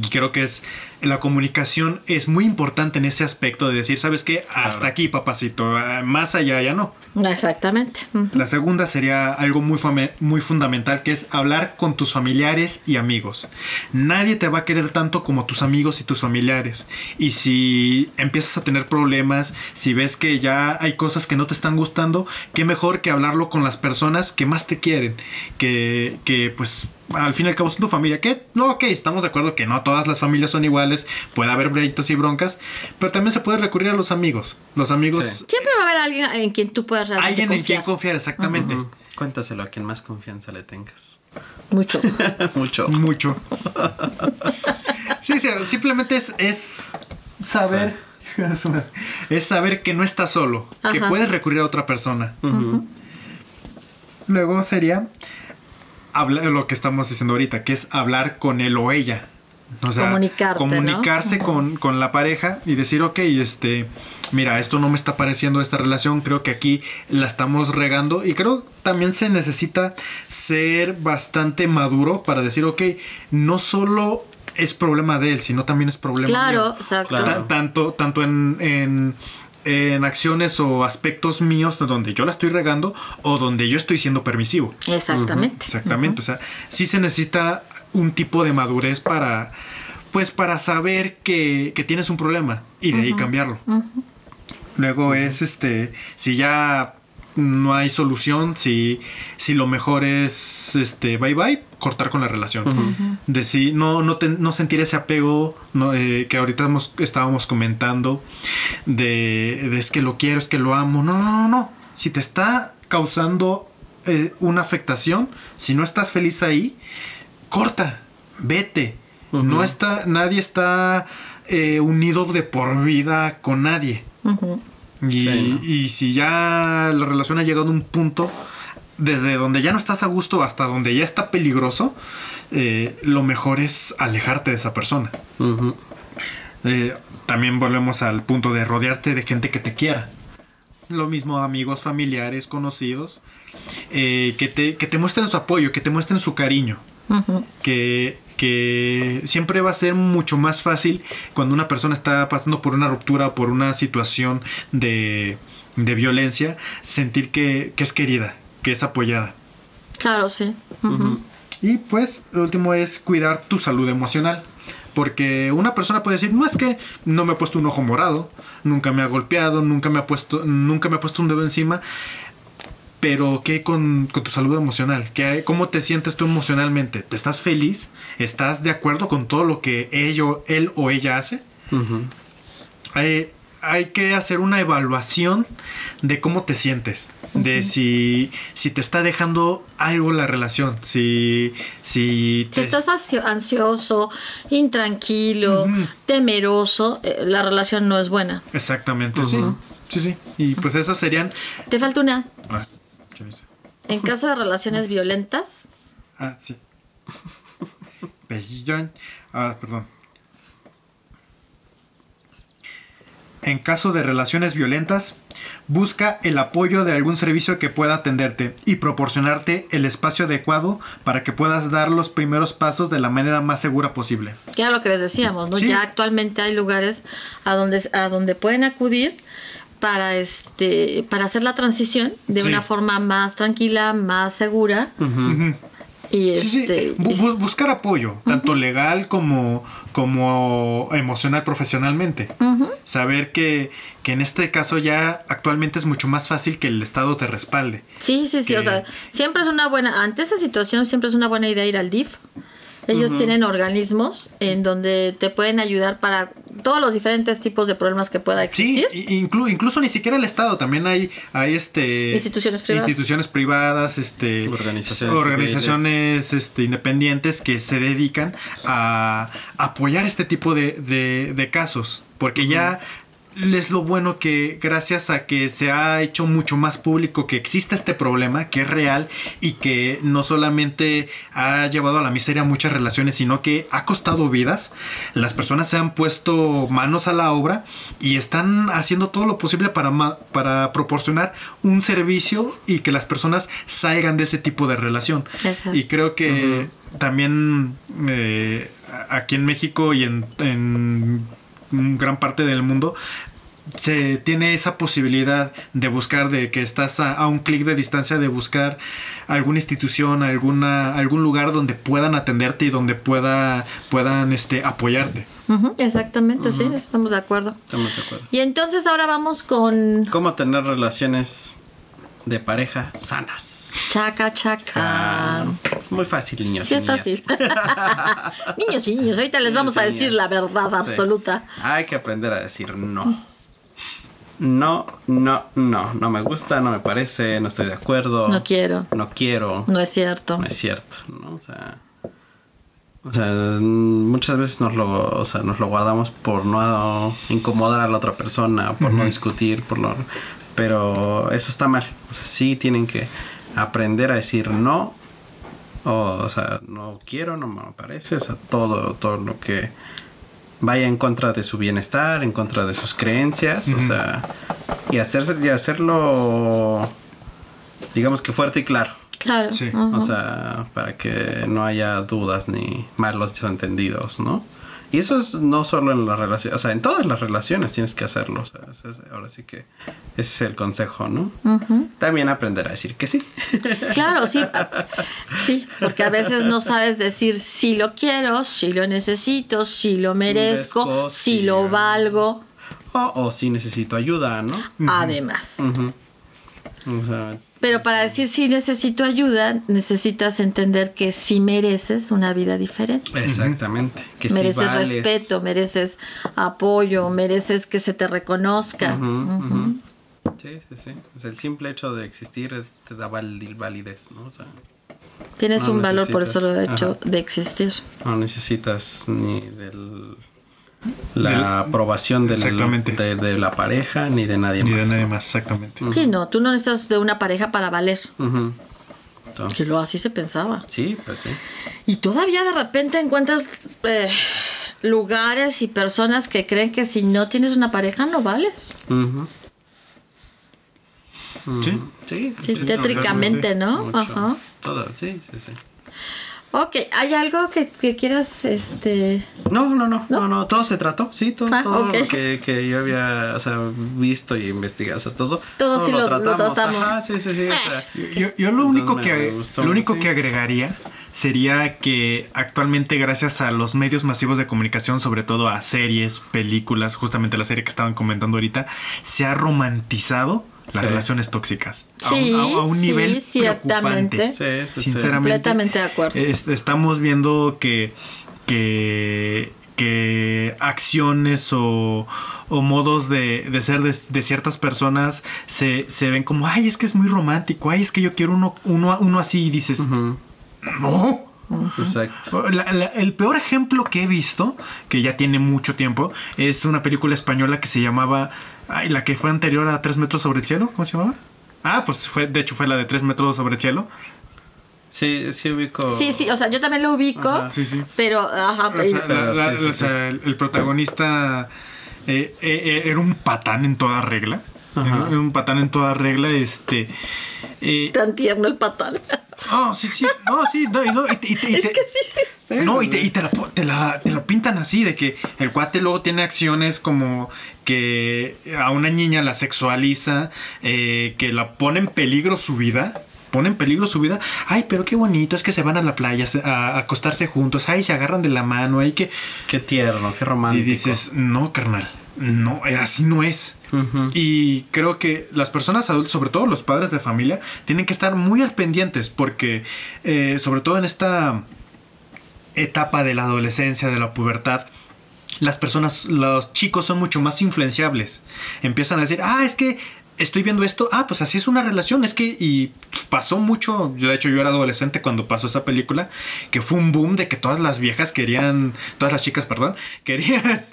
Y creo que es la comunicación es muy importante en ese aspecto de decir, ¿sabes qué? Hasta Claro. aquí, papacito, ah, más allá ya no. Exactamente. La segunda sería algo muy, muy fundamental, que es hablar con tus familiares y amigos. Nadie te va a querer tanto como tus amigos y tus familiares. Y si empiezas a tener problemas, si ves que ya hay cosas que no te están gustando, qué mejor que hablarlo con las personas que más te quieren. Que, que pues al fin y al cabo son tu familia. Que no, ok, estamos de acuerdo que no todas las familias son iguales, puede haber breitos y broncas, pero también se puede recurrir a los amigos. Los amigos, Sí. Siempre va a haber alguien en quien tú puedas realmente alguien en quien confiar. exactamente. Cuéntaselo a quien más confianza le tengas. Mucho. <laughs> Mucho. Mucho. Sí, sí, simplemente es, es saber. Es saber que no estás solo, que puedes recurrir a otra persona. Luego sería hablar lo que estamos diciendo ahorita, que es hablar con él o ella. O sea, Comunicarte, ¿no? comunicarse con, con la pareja y decir, ok, este, mira, esto no me está pareciendo esta relación, creo que aquí la estamos regando y creo también se necesita ser bastante maduro para decir, ok, no solo es problema de él, sino también es problema Claro, mío. exacto. Claro. Ta- tanto, tanto en, en, en acciones o aspectos míos donde yo la estoy regando o donde yo estoy siendo permisivo. Exactamente. Exactamente. O sea, sí se necesita un tipo de madurez para, pues, para saber que, que tienes un problema y de ahí cambiarlo. Luego es este, si ya no hay solución, si, si lo mejor es este bye bye, cortar con la relación. De si no, no, ten- no sentir ese apego no, eh, que ahorita hemos- estábamos comentando, de, de es que lo quiero, es que lo amo. No, no, no, no. Si te está causando eh, una afectación, si no estás feliz ahí, corta, vete. No está, nadie está eh, unido de por vida con nadie. Y, Sí, ¿no? y si ya la relación ha llegado a un punto desde donde ya no estás a gusto hasta donde ya está peligroso, eh, lo mejor es alejarte de esa persona. Eh, también volvemos al punto de rodearte de gente que te quiera. Lo mismo amigos, familiares, conocidos, eh, que, te, que te muestren su apoyo, que te muestren su cariño. Que, que siempre va a ser mucho más fácil cuando una persona está pasando por una ruptura o por una situación de, de violencia, sentir que, que es querida, que es apoyada. Claro, sí. Y pues, lo último es cuidar tu salud emocional. Porque una persona puede decir, no es que no me ha puesto un ojo morado, nunca me ha golpeado, nunca me ha puesto, nunca me ha puesto un dedo encima. Pero, ¿qué con, con tu salud emocional? ¿Qué, hay- ¿Cómo te sientes tú emocionalmente? ¿Te estás feliz? ¿Estás de acuerdo con todo lo que ello, él o ella hace? Ujú. hay, hay que hacer una evaluación de cómo te sientes, de si, si te está dejando algo la relación, si, si Si te- estás ansio- ansioso, intranquilo, temeroso, eh, la relación no es buena. Exactamente, sí. Sí, sí. Y pues esas serían... Te falta una. Ah, chorizo. En caso de relaciones <laughs> violentas, Ah, sí. Ahora, perdón. En caso de relaciones violentas, busca el apoyo de algún servicio que pueda atenderte y proporcionarte el espacio adecuado para que puedas dar los primeros pasos de la manera más segura posible. que era lo que les decíamos, ¿no? Sí. Ya actualmente hay lugares a donde, a donde pueden acudir para este para hacer la transición de Sí. una forma más tranquila, más segura y Sí, sí, este bu- buscar apoyo, tanto legal como, como emocional, profesionalmente. Saber que, que en este caso ya actualmente es mucho más fácil que el Estado te respalde. Sí, sí, sí, que- o sea, siempre es una buena, ante esa situación siempre es una buena idea ir al DIF. Ellos tienen organismos en donde te pueden ayudar para todos los diferentes tipos de problemas que pueda Sí, existir. inclu- incluso ni siquiera el Estado, también hay, hay este Instituciones privadas. instituciones privadas, este Organizaciones organizaciones, este, independientes que se dedican a apoyar este tipo de, de- de casos. Porque ya es lo bueno que gracias a que se ha hecho mucho más público que existe este problema, que es real y que no solamente ha llevado a la miseria muchas relaciones, sino que ha costado vidas, las personas se han puesto manos a la obra y están haciendo todo lo posible para, ma- para proporcionar un servicio y que las personas salgan de ese tipo de relación. Y creo que también eh, aquí en México y en, en gran parte del mundo se tiene esa posibilidad de buscar, de que estás a, a un clic de distancia, de buscar alguna institución, alguna, algún lugar donde puedan atenderte y donde pueda, puedan este, apoyarte. Exactamente, sí, estamos de acuerdo. Estamos de acuerdo. Y entonces ahora vamos con ¿Cómo tener relaciones de pareja sanas? chaca chaca. Ah, muy fácil, niños. Sí, y es niñas. fácil. <laughs> niños y niños, ahorita les vamos a decir la verdad Sí. absoluta. Hay que aprender a decir no. No, no, no. No me gusta, no me parece, no estoy de acuerdo. No quiero. No quiero. No es cierto. No es cierto, ¿no? O sea, o sea, muchas veces nos lo, o sea, nos lo guardamos por no incomodar a la otra persona, por no discutir, por no, pero eso está mal. O sea, sí tienen que aprender a decir no, o, o sea, no quiero, no me parece, o sea, todo, todo lo que vaya en contra de su bienestar, en contra de sus creencias, o sea, y hacerse, y hacerlo, digamos que fuerte y claro. Claro. Sí. O sea, para que no haya dudas ni malos desentendidos, ¿no? Y eso es no solo en las relaciones, o sea, en todas las relaciones tienes que hacerlo. O sea, es- ahora sí que ese es el consejo, ¿no? También aprender a decir que sí. Claro, sí. <laughs> Sí, porque a veces no sabes decir si lo quiero, si lo necesito, si lo merezco, Merezco, si lo valgo. O, o si necesito ayuda, ¿no? Además. O sea, Pero para decir si necesito ayuda, necesitas entender que sí mereces una vida diferente. exactamente. Que sí mereces vales. respeto, mereces apoyo, mereces que se te reconozca. Sí, sí, sí. O sea, el simple hecho de existir es- te da val- validez, ¿no? O sea, Tienes No un valor por el necesitas. solo hecho Ajá. de existir. no necesitas ni del la aprobación del- Exactamente. de, de la pareja ni de nadie Ni de más. nadie ¿no? más, exactamente. Sí, no, tú no necesitas de una pareja para valer. Que Entonces, lo así se pensaba. Sí, pues sí. Y todavía de repente encuentras eh, lugares y personas que creen que si no tienes una pareja no vales. Sí. Sí, Sí, sí, tétricamente, ¿no? mucho. Ajá. Todo, sí, sí, sí. Ok, ¿hay algo que, que quieras, este... No, no, no, ¿No? no, no, todo se trató, sí, todo, Ah, todo lo que, que yo había, o sea, visto y investigado, o sea, todo, Todo sí lo- lo tratamos. Ajá, sí, sí, sí, o sea, <laughs> Yo, yo lo único que gustó, lo único sí. que agregaría sería que actualmente gracias a los medios masivos de comunicación, sobre todo a series, películas, justamente la serie que estaban comentando ahorita, se ha romantizado las Sí. relaciones tóxicas a, Sí, un, a- a un sí, nivel ciertamente. preocupante. Sinceramente, Completamente de acuerdo. es- estamos viendo que que que acciones o, o modos de, de ser de, de ciertas personas se, se ven como, ay, es que es muy romántico, ay, es que yo quiero uno, uno, uno así y dices, no. Exacto. La- la- el peor ejemplo que he visto, que ya tiene mucho tiempo, es una película española que se llamaba, ay, la que fue anterior a Tres metros sobre el cielo, ¿cómo se llamaba? Ah, pues fue, de hecho fue la de Tres metros sobre el cielo. Sí, sí ubico. Sí, sí, o sea, yo también lo ubico, Ajá, Sí, sí. pero, ajá, O sea, Pero la- la- sí, sí, o sea, el, el protagonista eh, eh, eh, era un patán en toda regla. Ajá. Era un patán en toda regla, este. eh, tan tierno el patán. <laughs> no, sí, sí, no, sí, no, y no, y te- y te- y es que sí. No, y te, y te la, po- te la- te la pintan así, de que el cuate luego tiene acciones como que a una niña la sexualiza, eh, que la pone en peligro su vida. Pone en peligro su vida. Ay, pero qué bonito, es que se van a la playa a, a acostarse juntos. Ay, se agarran de la mano. Ay, que. Qué tierno, qué Y romántico. dices, no, carnal. No, eh, así no es. Y creo que las personas adultas, sobre todo los padres de familia, tienen que estar muy al pendientes porque, eh, sobre todo en esta etapa de la adolescencia, de la pubertad, las personas, los chicos son mucho más influenciables. Empiezan a decir, ah, es que estoy viendo esto, ah, pues así es una relación, es que, y pasó mucho, yo de hecho yo era adolescente cuando pasó esa película, que fue un boom de que todas las viejas querían, todas las chicas, perdón, <laughs> querían,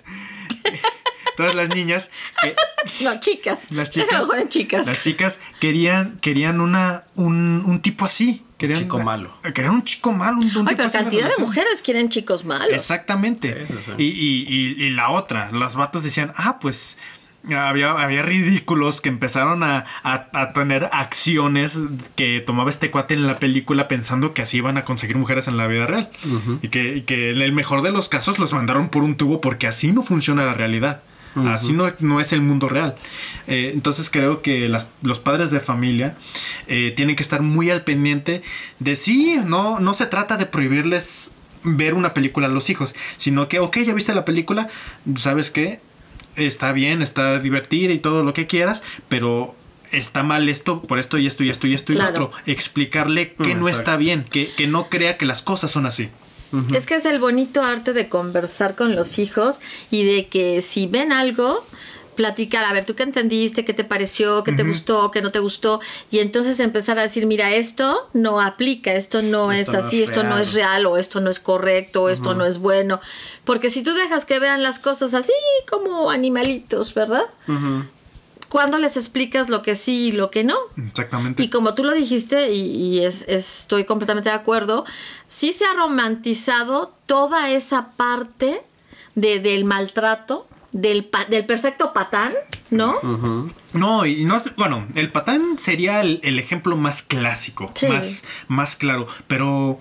todas las niñas, que- <laughs> No, chicas. las chicas, <laughs> chicas. las chicas querían, querían una, un, un tipo así. Querían, chico malo. Querían un chico malo. Un, un Ay, pero cantidad de mujeres quieren chicos malos. Exactamente. Sí, sí, sí. Y, y- y- y la otra, los vatos decían, ah, pues había, había ridículos que empezaron a, a- a tener acciones que tomaba este cuate en la película pensando que así iban a conseguir mujeres en la vida real. Y, que, y que en el mejor de los casos los mandaron por un tubo porque así no funciona la realidad. Así no, no es el mundo real. Eh, entonces creo que las- los padres de familia eh, tienen que estar muy al pendiente de sí, no, no se trata de prohibirles ver una película a los hijos, sino que, ok, ya viste la película, ¿sabes qué? Está bien, está divertida y todo lo que quieras, pero está mal esto por esto y esto y esto y esto y Claro. lo otro. Explicarle que no está bien, que, que no crea que las cosas son así. Es que es el bonito arte de conversar con los hijos y de que si ven algo, platicar, a ver, ¿tú qué entendiste? ¿Qué te pareció? ¿Qué te gustó? ¿Qué no te gustó? Y entonces empezar a decir, mira, esto no aplica, esto no Esto es no así, es esto no es real o esto no es correcto o esto no es bueno. Porque si tú dejas que vean las cosas así como animalitos, ¿verdad? ¿Cuándo les explicas lo que sí y lo que no? Exactamente. Y como tú lo dijiste, y, y es- estoy completamente de acuerdo, sí se ha romantizado toda esa parte de, del maltrato, del, pa- del perfecto patán, ¿no? No, y no, bueno, el patán sería el, el ejemplo más clásico, Sí. más, más claro, pero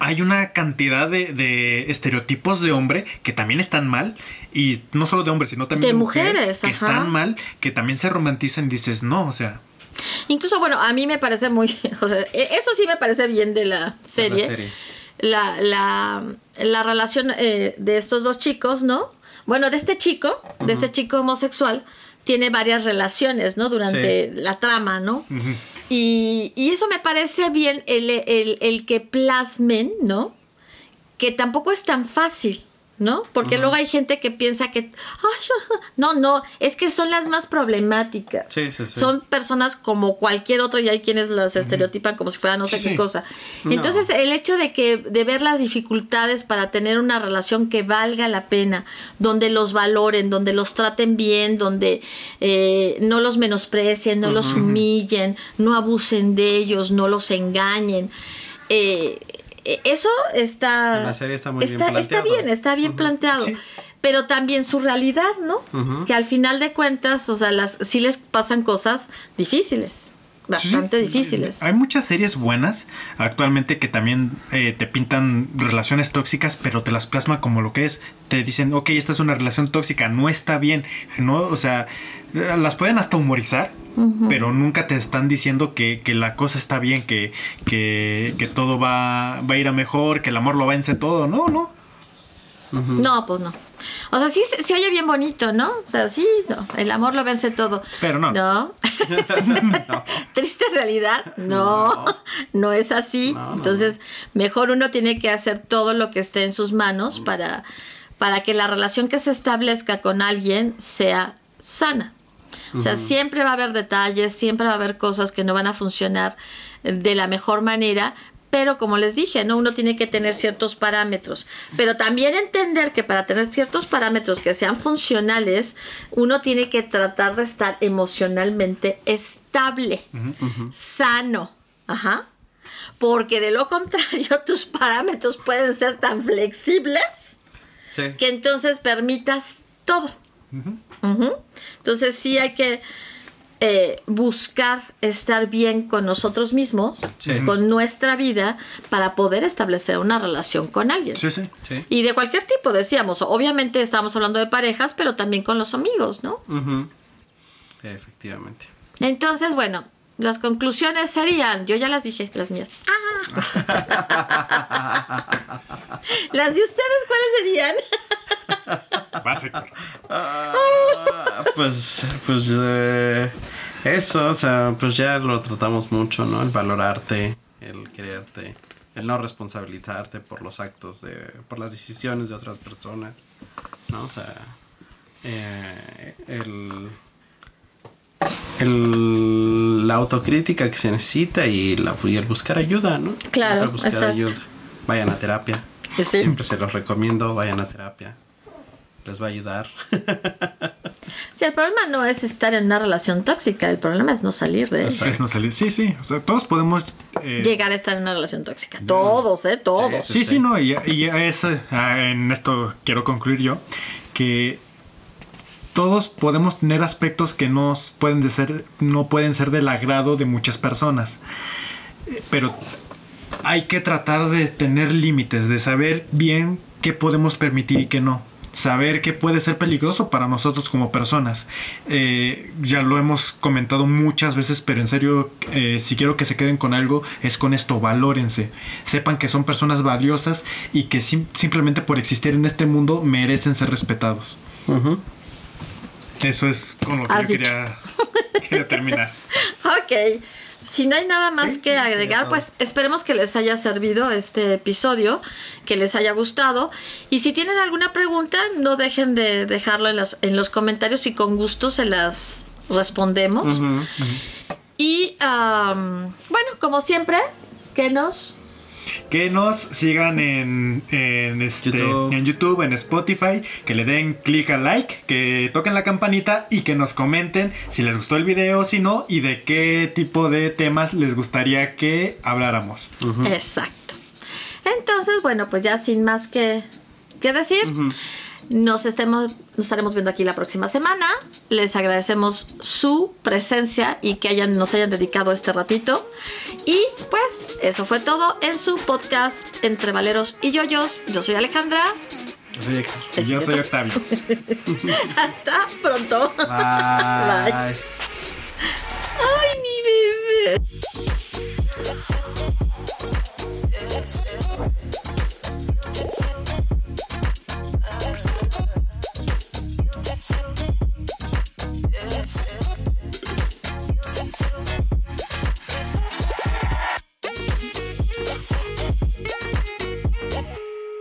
hay una cantidad de, de estereotipos de hombre que también están mal, y no solo de hombres, sino también De de, mujer, mujeres, que están mal, que también se romantizan, dices, no, o sea, Incluso, bueno, a mí me parece muy, <laughs> o sea, e- eso sí me parece bien de la serie. serie. La, la, la relación eh, de estos dos chicos, ¿no? Bueno, de este chico, de este chico homosexual, tiene varias relaciones, ¿no? Durante la trama, ¿no? Y, y eso me parece bien el, el- el que plasmen, ¿no? Que tampoco es tan fácil, ¿no? Porque luego hay gente que piensa que, "Ay, <laughs> no, no, es que son las más problemáticas. Sí, sí, sí. Son personas como cualquier otro y hay quienes las estereotipan como si fuera no sé qué cosa. No. Entonces, el hecho de que de ver las dificultades para tener una relación que valga la pena, donde los valoren, donde los traten bien, donde eh, no los menosprecien, no los humillen, no abusen de ellos, no los engañen. Eh, eso está En la serie está muy bien está planteado. bien, está bien planteado. Sí. Pero también su realidad, ¿no? Que al final de cuentas, o sea, las, sí les pasan cosas difíciles, bastante Sí, difíciles. Hay muchas series buenas actualmente que también eh, te pintan relaciones tóxicas, pero te las plasma como lo que es. Te dicen, ok, esta es una relación tóxica, no está bien, ¿no? O sea, eh, las pueden hasta humorizar, pero nunca te están diciendo que, que la cosa está bien, que, que, que todo va, va a ir a mejor, que el amor lo vence todo. No, no. No, pues no. O sea, sí se, se oye bien bonito, ¿no? O sea, sí, no, el amor lo vence todo. Pero no. No. <laughs> <laughs> Triste realidad, no, no, es así. No, no, Entonces, mejor uno tiene que hacer todo lo que esté en sus manos para, para que la relación que se establezca con alguien sea sana. O sea, siempre va a haber detalles, siempre va a haber cosas que no van a funcionar de la mejor manera, pero como les dije, ¿no? Uno tiene que tener ciertos parámetros, pero también entender que para tener ciertos parámetros que sean funcionales, uno tiene que tratar de estar emocionalmente estable, sano, ajá. Porque de lo contrario, <laughs> tus parámetros pueden ser tan flexibles Sí. que entonces permitas todo. Ujú. Entonces sí hay que eh, buscar estar bien con nosotros mismos, Sí. con nuestra vida, para poder establecer una relación con alguien. Sí, sí. Sí. Y de cualquier tipo, decíamos, obviamente estamos hablando de parejas, pero también con los amigos, ¿no? Ujú. Efectivamente. Entonces, bueno, las conclusiones serían, yo ya las dije, las mías. ¡Ah! <laughs> las de ustedes, ¿cuáles serían? Vas. Ah, pues, pues eh, eso, o sea, pues ya lo tratamos mucho, ¿no? El valorarte, el quererte, el no responsabilizarte por los actos de, por las decisiones de otras personas, ¿no? O sea, eh, el, el, la autocrítica que se necesita y, la, y el buscar ayuda, ¿no? Claro, Siempre buscar exacto. ayuda. Vayan a terapia. Sí. Siempre se los recomiendo, vayan a terapia. Les va a ayudar. <laughs> Sí, el problema no es estar en una relación tóxica, el problema es no salir de ella. Es no salir. Sí, sí. O sea, todos podemos. eh, Llegar a estar en una relación tóxica. Todos, ¿eh? Todos. Sí, sí, no, y, y es, eh, en esto quiero concluir yo, que todos podemos tener aspectos que nos pueden de ser, no pueden ser del agrado de muchas personas, Eh, pero hay que tratar de tener límites, de saber bien qué podemos permitir y qué no. Saber qué puede ser peligroso para nosotros como personas. Eh, ya lo hemos comentado muchas veces, pero en serio, eh, si quiero que se queden con algo, es con esto, valórense. Sepan que son personas valiosas y que sim- simplemente por existir en este mundo merecen ser respetados. Eso es con lo que Has yo quería, <laughs> quería terminar. Ok. Si no hay nada más Sí, que agregar, pues esperemos que les haya servido este episodio, que les haya gustado. Y si tienen alguna pregunta, no dejen de dejarlo en los, en los comentarios y con gusto se las respondemos. Y am, bueno, como siempre, que nos... Que nos sigan en, en, este, YouTube. en YouTube, en Spotify, que le den clic al like, que toquen la campanita y que nos comenten si les gustó el video, si no, y de qué tipo de temas les gustaría que habláramos. Exacto. Entonces, bueno, pues ya sin más que, que decir. Nos, estemos, nos estaremos viendo aquí la próxima semana. Les agradecemos su presencia y que hayan, nos hayan dedicado este ratito. Y pues eso fue todo en su podcast Entre Valeros y Yoyos. Yo soy Alejandra. Yo soy Héctor. Y yo soy Octavio. <laughs> Hasta pronto. Bye. Ay, mi bebé.